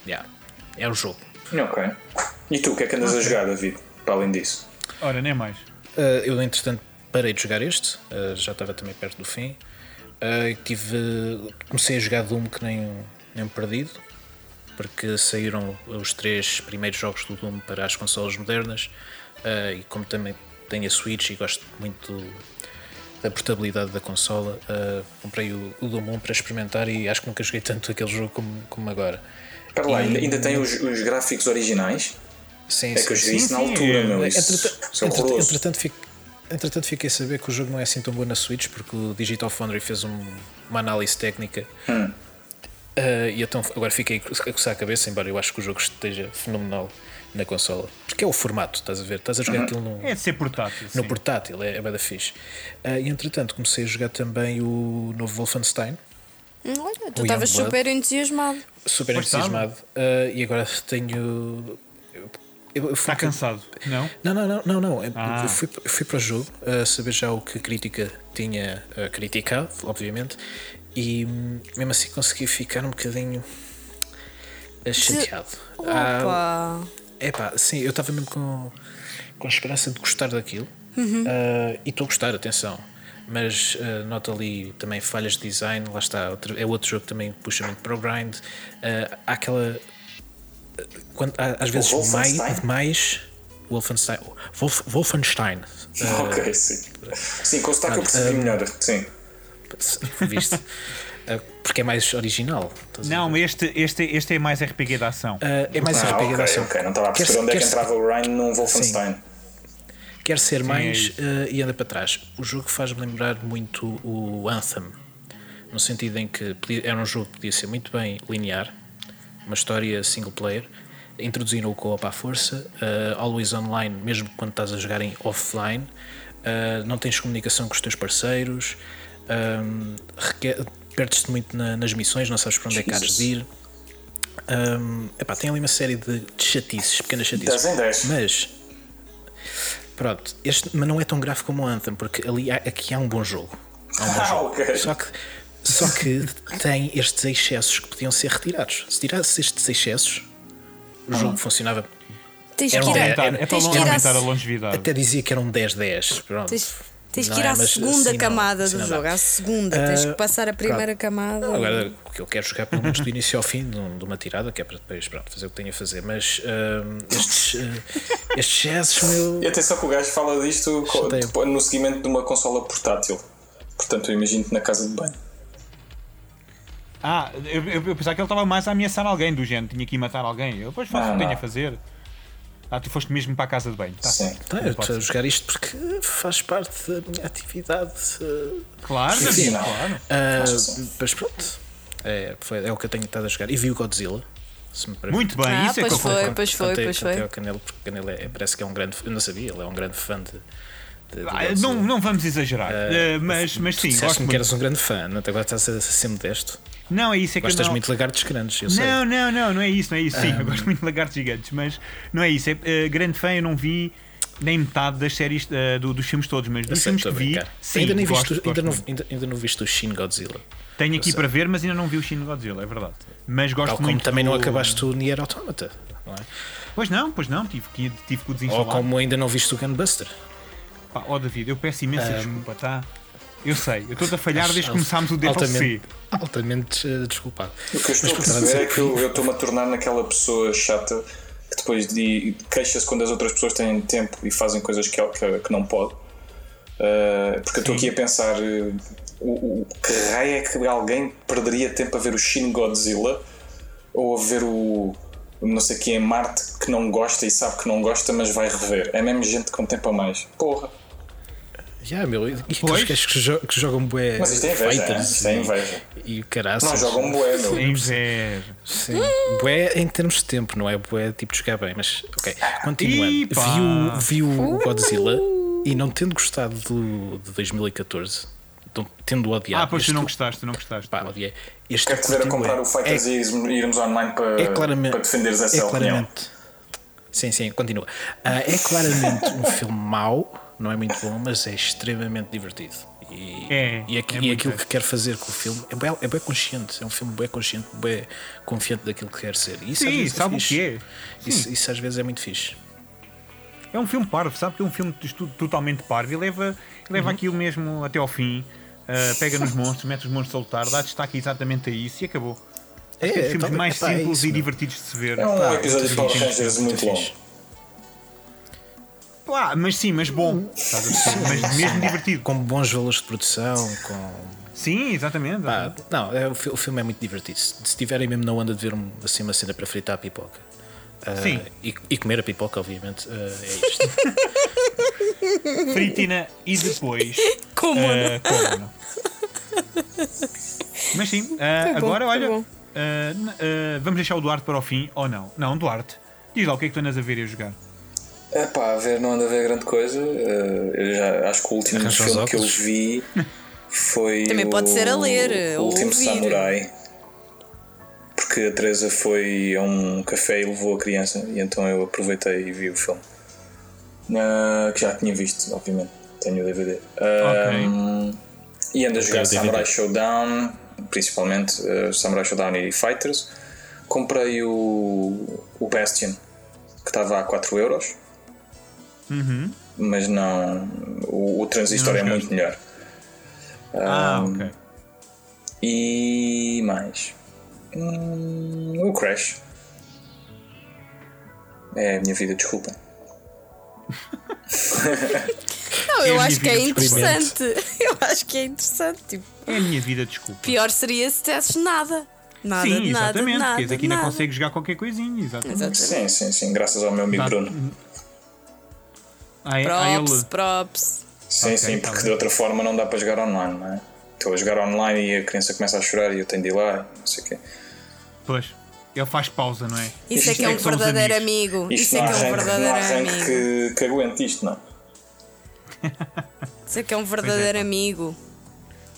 yeah, é o jogo. Ok. E tu, o que é que andas a jogar, David? Para além disso? Ora, nem mais. Uh, eu, entretanto, parei de jogar este, uh, já estava também perto do fim. Uh, tive, comecei a jogar Doom que nem, um- nem perdido, porque saíram os três primeiros jogos do Doom para as consolas modernas. uh, e como também tenho a Switch e gosto muito da portabilidade da consola, uh, comprei o, o Doom 1 para experimentar e acho que nunca joguei tanto aquele jogo como, como agora. Espera lá, E- ainda, ainda tem os, os gráficos originais? Sim, É que eu joguei isso na altura, é- meu. Isso, Entretanto, isso é entretanto, horroroso. entretanto, fico- entretanto, fiquei a saber que o jogo não é assim tão bom na Switch porque o Digital Foundry fez um- uma análise técnica Hum. Uh, e então agora fiquei a coçar a cabeça, embora eu acho que o jogo esteja fenomenal na consola. Porque é o formato, estás a ver? Estás a jogar Uhum. aquilo no, É de ser portátil. no sim. portátil, é, é bada fixe. Uh, e entretanto comecei a jogar também o novo Wolfenstein, Hum, Olha, tu estavas super entusiasmado. super Pois entusiasmado. Uh, e agora tenho. Eu, eu, Está cansado? Não? Não, não, não, não, não. Eu- Ah. Eu fui, eu fui para o jogo a saber já o que a crítica tinha uh, criticado, obviamente, e hum, mesmo assim consegui ficar um bocadinho uh, chateado. Ah, Opa! epá, sim, eu estava mesmo com, com a esperança de gostar daquilo, Uhum. Uh, e estou a gostar, atenção. Mas uh, noto ali também falhas de design, lá está, outro- é outro jogo que também puxa muito para o grind. Uh, há aquela. Quando, às vezes mais, Wolfenstein? mais Wolfenstein. Wolf, Wolfenstein. Uh, Ok, sim. Sim, com o sotaque eu percebi um, melhor. Sim. viste? Uh, porque é mais original. Não, este, este, este é mais RPG da ação. Uh, é mais Ah, RPG ok, da ação. ok. Não estava a Quer- perceber onde é que entrava o Ryan num Wolfenstein. quer ser é mais eh, e anda para trás. O jogo faz-me lembrar muito o Anthem, no sentido em que podia- era um jogo que podia ser muito bem linear, uma história single player, introduziram o co-op à força, eh, always online, mesmo quando estás a jogar em offline, eh, não tens comunicação com os teus parceiros, ehm, requer- perdes-te muito na- nas missões, não sabes para onde é que Jesus. de ir. Ehm, epá, tem ali uma série de, chatices, pequenas chatices. 10 em 10. Mas pronto, este mas não é tão grave como o Anthem, porque ali há- aqui há um bom jogo. Há um bom Ah, jogo. ok. Só que, só que tem estes excessos que podiam ser retirados. Se tirasse estes excessos, o Ah. jogo funcionava. Tens Era que um ir, a, era- é para tens aumentar a longevidade. Até dizia que eram 10-10. Pronto. tens, tens Não que ir é, à segunda assim não- camada assim do não jogo. À segunda, tens Ah, que passar a primeira pronto. camada. Agora, o que eu quero jogar pelo menos do início ao fim de, um- de uma tirada, que é para depois pronto, fazer o que tenho a fazer. Mas hum, estes, uh, estes chesses, meu. E atenção que o gajo fala disto no seguimento de uma consola portátil. Portanto, eu imagino-te na casa de banho. Ah, eu, eu, eu pensava que ele estava mais a ameaçar alguém do género, tinha que ir matar alguém. Eu depois faço Não, o que tenho a fazer. Ah, tu foste mesmo para a casa de banho. Tá Sim. certo. Tá, Não eu estou a jogar isto porque faz parte da minha atividade. uh, Claro, Sim, claro. uh, mas pronto, é, foi- é o que eu tenho estado a jogar. E vi o Godzilla. Se me permite. Muito bem, Ah, isso é que pois eu foi, concordo. pois foi, Contei- pois contei foi. ao Canelo, porque o Canelo é, parece que é um grande. Eu não sabia, ele é um grande fã de, de- de Ah, não, não vamos exagerar, eh, mas, mas sim, gosto Disseste-me muito. que eras um grande fã, não? agora estás a ser modesto. Não, é isso, é que Gostas não... muito de lagartos grandes, eu sei. Não, não, não, não é isso, não é isso. Sim, eu gosto muito de lagartos gigantes, mas não é isso. É, eh, grande fã, eu não vi nem metade das séries eh, do- dos filmes todos, mas dos filmes que vi, sim, ainda, nem gosto, viste, gosto ainda, não, muito. ainda, ainda não viste o Shin Godzilla. Tenho eu aqui sei. para ver, mas ainda não vi o Shin Godzilla, é verdade. Mas gosto Tal como muito. também não do- acabaste o Nier Automata, não é? Pois não, pois não, tive que, tive que o Ou desinstalar. como ainda não viste o Gunbuster. Pá, ó David, eu peço imensa desculpa, tá? Eu sei, eu estou a falhar desde que começámos o DLC. altamente, altamente eh, desculpado. O que eu estou a Mas, perceber é que eu eu estou-me a tornar naquela pessoa chata que depois de, queixa-se quando as outras pessoas têm tempo e fazem coisas que, que, que não pode. Uh, porque eu estou aqui a pensar uh, o, o que raio é que alguém perderia tempo a ver o Shin Godzilla ou a ver o não sei quem em Marte que não gosta e sabe que não gosta, mas vai rever. É mesmo gente com tempo a mais. Porra. Já, meu, e aqueles gajos que, jo que jogam bué Mas isto é inveja, fighters hein? Isto é e- inveja. E caraças. Não jogam bué, meu. É inveja. Sim. Bué em termos de tempo, não é bué tipo de jogar bem, mas ok. Continuando, viu, viu o Godzilla e não tendo gostado do, de 2014, não- tendo odiado. Ah, pois tu não gostaste, tu não gostaste. Pá, odiei. Este a curtiu comprar o Fighters é, e irmos- online para, é claramente, para defenderes essa é opinião. claramente, Sim, sim, continua. Ah, é claramente um filme mau, não é muito bom, mas é extremamente divertido. E, É, e, aqui- é e aquilo que quer fazer com o filme é bem, é bem consciente, é um filme bem consciente, bem confiante daquilo que quer ser. E isso às Sim, vezes sabe o fixe. que é. Isso, isso às vezes é muito fixe. É um filme parvo, sabe que é um filme totalmente parvo e leva, leva Uhum. aquilo mesmo até ao fim. ah, pega nos monstros, mete os monstros a lutar, dá destaque exatamente a isso e acabou. É, É, os filmes tá- mais é simples isso, e divertidos de se ver. É um episódio de Power muito Rangers muito Muito longo. Pá, mas sim, mas bom. Estás a perceber? mas mesmo divertido. Com bons valores de produção, com. Sim, exatamente. Pá, não, é, o, o filme é muito divertido. Se se tiverem mesmo na onda de ver um- assim, uma cena para fritar a pipoca. ah, Sim. E, e comer a pipoca, obviamente. ah, é isto. Fritina e depois. Como ah, como? Mas sim, bom, agora foi olha. n- ah, vamos deixar o Duarte para o fim ou não? Não, Duarte. Diz lá o que é que tu andas a ver e a jogar. É pá, a ver não anda a ver grande coisa. Eh, eu já acho que o último Arranja os filme que eu vi foi. Também o, pode ser a ler, O ou último ouvir. Samurai. Porque a Teresa foi a um café e levou a criança, e então eu aproveitei e vi o filme. Ah, que já tinha visto, obviamente. Tenho o DVD. Ah, E ando a jogar. Samurai Showdown, principalmente eh, Samurai Showdown e Fighters. Comprei o, o Bastion, que estava a 4 euros. Mas não. O, o Transistor Não é muito melhor. Ah, ok. E mais. Hum, o Crash. É a minha vida, desculpa. Não, É eu a acho que é interessante. Eu acho que é interessante. Tipo, É a minha vida, desculpa. pior seria se tivesses nada. Nada, Sim, nada, exatamente. nada, porque aqui ainda nada. consegue jogar qualquer coisinha. Exatamente. Exatamente. Sim, sim, sim. Graças ao meu amigo Bruno. É- ah, Props, ele. props. Sim, Ok, sim, tá porque de outra forma não dá para jogar online, não é? Estou a jogar online e a criança começa a chorar e eu tenho de ir lá, não sei o quê. Pois. Ele faz pausa, não é? Isso é que é é um verdadeiro amigo. Isto Isso é que é um não verdadeiro amigo. que, que aguente isto, não. Isso é que é um verdadeiro amigo.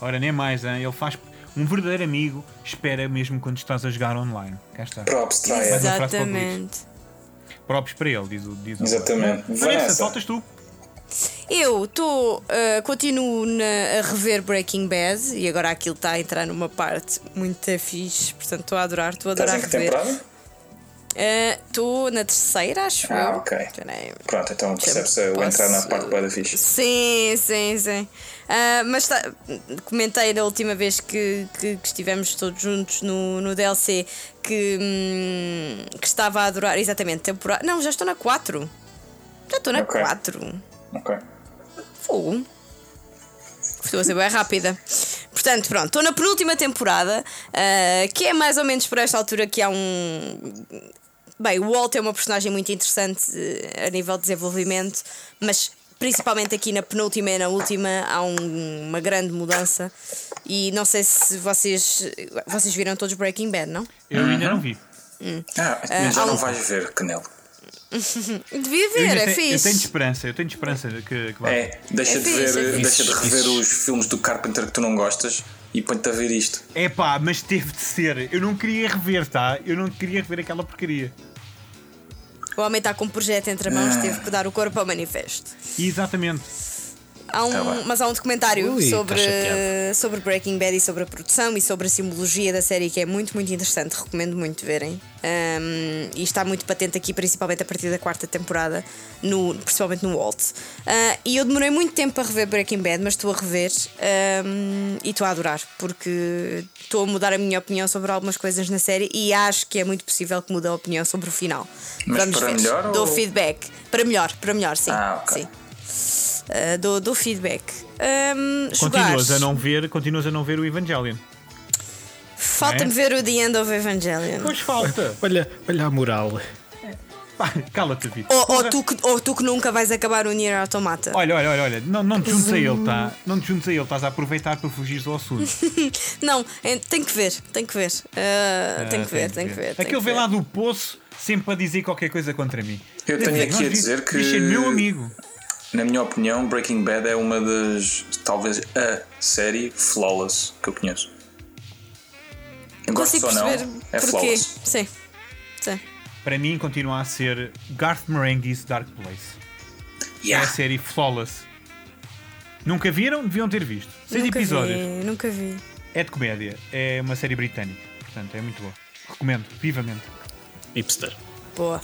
Ora, nem mais, hein? ele faz. Um verdadeiro amigo espera mesmo quando estás a jogar online. Cá está. Props, Exatamente. Próprios para ele, diz o. Diz o Exatamente. Vanessa, Vanessa. faltas tu. Eu estou. continuo na- a rever Breaking Bad e agora aquilo está a entrar numa parte muito fixe, portanto estou a adorar, estou a Estás adorar em que rever. temporada? Estou na terceira, acho Ah, eu. ok. Peraí. Pronto, então percebe-se o Posso- entrar na parte boa da fixe. Sim, sim, sim. Ah, mas tá- comentei da última vez que, que- que estivemos todos juntos no, no DLC que, hum, que estava a adorar. Exatamente, temporada. Não, já estou na 4. Já estou na Ok. 4. Ok. Fogo. Estou a ser bem rápida. Portanto, pronto, estou na penúltima temporada, ah, que é mais ou menos por esta altura que há um. Bem, o Walt é uma personagem muito interessante eh, a nível de desenvolvimento, mas principalmente aqui na penúltima e na última há um- uma grande mudança. E não sei se vocês. Vocês viram todos Breaking Bad, não? Eu ainda não vi. Ah, mas já há não um- vais ver, Canelo. Devia Eu, ver, é tenho, eu fixe. tenho esperança, eu tenho esperança de que, que vá. É, deixa, É de, fixe, ver, é deixa de rever os filmes do Carpenter que tu não gostas e põe-te a ver isto. É pá, mas teve de ser. Eu não queria rever, tá? Eu não queria rever aquela porcaria. O homem está com um projeto entre mãos, Ah. teve que dar o corpo ao manifesto. Exatamente. Há um, Tá bem. mas há um documentário Ui, sobre, tá sobre Breaking Bad e sobre a produção e sobre a simbologia da série que é muito, muito interessante. Recomendo muito verem. Um, e está muito patente aqui, principalmente a partir da quarta temporada, no, principalmente no Walt. Ah, e eu demorei muito tempo a rever Breaking Bad, mas estou a rever um, e estou a adorar, porque estou a mudar a minha opinião sobre algumas coisas na série e acho que é muito possível que mude a opinião sobre o final. Mas Vamos para ver. melhor Dou ou- feedback. Para melhor, para melhor, sim. Ah, ok. sim. Uh, dou, dou feedback. Um, Continuas a não ver, continuas a não ver o Evangelion. Falta-me É? ver o The End of Evangelion. Pois falta. Olha, olha a moral. Cala-te, Vitor. Ou, ou tu que, ou tu que nunca vais acabar o Nier Automata. Olha, olha, olha, olha, não, não te juntes a ele, tá? Não te juntes a ele, estás a aproveitar para fugir ao assunto. Não, é- tem que ver, tem que ver. Uh, tem que ver, tem que ver. Aquele que vem lá do poço sempre a dizer qualquer coisa contra mim. Eu tenho aqui a dizer que- Bicho é meu amigo. Na minha opinião, Breaking Bad é uma das, talvez a série flawless que eu conheço. Eu gosto Consigo ou não, perceber é porquê. flawless. Sim, sim. Para mim continua a ser Garth Marenghi's Dark Place. É a Yeah. série flawless. Nunca viram? Deviam ter visto. Seis nunca episódios. vi, nunca vi. É de comédia. É uma série britânica. Portanto, é muito boa. Recomendo, vivamente. Hipster. Boa.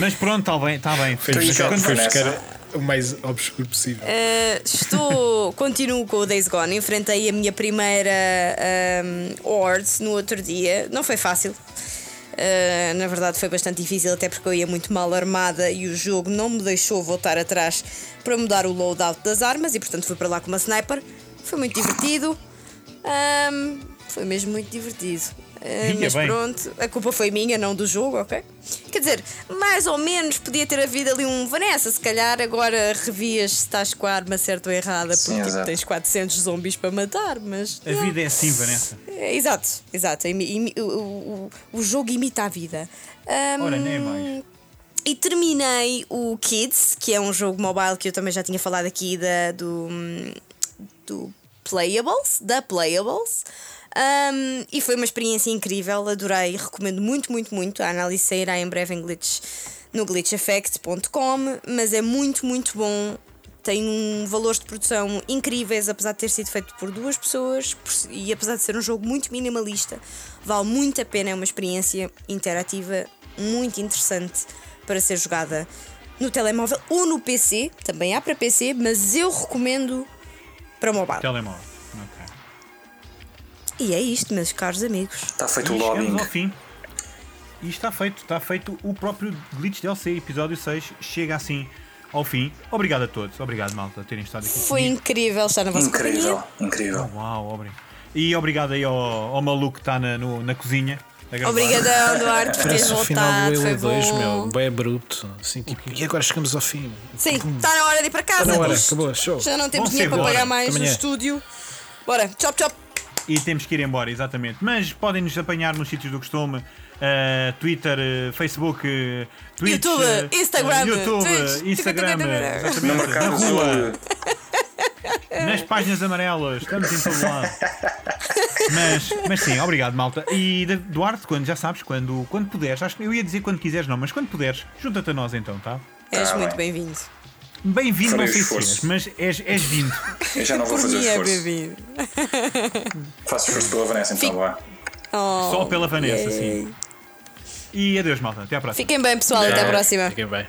Mas pronto, está bem, está bem. Vanessa? o mais obscuro possível. Uh, estou. continuo com o Days Gone. Enfrentei a minha primeira um, Horde no outro dia. Não foi fácil. Uh, na verdade, foi bastante difícil, até porque eu ia muito mal armada e o jogo não me deixou voltar atrás para mudar o loadout das armas e, portanto, fui para lá com uma sniper. Foi muito divertido. Um, foi mesmo muito divertido. Uh, Ia mas bem. pronto, a culpa foi minha, não do jogo, ok? Quer dizer, mais ou menos podia ter havido ali um Vanessa, se calhar agora revias se estás com a arma certa ou errada, Sim, porque tipo, exato. tens 400 zombies para matar, mas. A vida é assim, Vanessa. É, exato, exato. Imi- imi- o, o, o jogo imita a vida. Ahm, Ora, nem mais. e terminei o Kids, que é um jogo mobile que eu também já tinha falado aqui da, do, do Playables, da Playables. Um, e foi uma experiência incrível, adorei, recomendo muito, muito, muito. A análise sairá em breve em glitch, no glitcheffect.com, mas é muito, muito bom. Tem um valores de produção incríveis, apesar de ter sido feito por duas pessoas e apesar de ser um jogo muito minimalista, vale muito a pena. É uma experiência interativa muito interessante para ser jogada no telemóvel ou no PC. Também há para PC, mas eu recomendo para mobile. Telemóvel. E é isto, meus caros amigos. Está feito E o chegamos lobbying. ao fim. E está feito, está feito o próprio Glitch DLC, episódio 6, chega assim ao fim. Obrigado a todos, obrigado malta por terem estado aqui Foi comigo. incrível estar na vossa Incrível, companhia. incrível. Uau, obrigado. E obrigado aí ao, ao maluco que está na, no- na cozinha. Obrigadão, Duarte, por teres Parece o final voltado. do Foi Elo 2, bom. meu. Bem bruto. Assim, tipo, e agora chegamos ao fim. Sim, está na hora de ir para casa. Está na hora, acabou, show. Já não temos dinheiro para pagar mais no estúdio. Bora, chop chop. E temos que ir embora, exatamente. Mas podem nos apanhar nos sítios do costume: uh, Twitter, uh, Facebook, uh, Twitch, YouTube, uh, Instagram, YouTube, Twitch. Instagram. No exatamente, na rua, nas páginas amarelas, estamos em todo lado. Mas, mas sim, obrigado, malta. E Duarte, quando já sabes, quando, quando puderes, acho que eu ia dizer quando quiseres, não, mas quando puderes, junta-te a nós então, tá? És Tá muito bem. bem-vindo. Bem-vindo, não sei se és, mas és, és vindo. Eu já não vou Por fazer é esforço. bem-vindo. Faço esforço pela Vanessa então, vá. Oh, Só pela Vanessa, yay. sim. E adeus, malta. Até à próxima. Fiquem bem, pessoal. Até à É. próxima. Fiquem bem.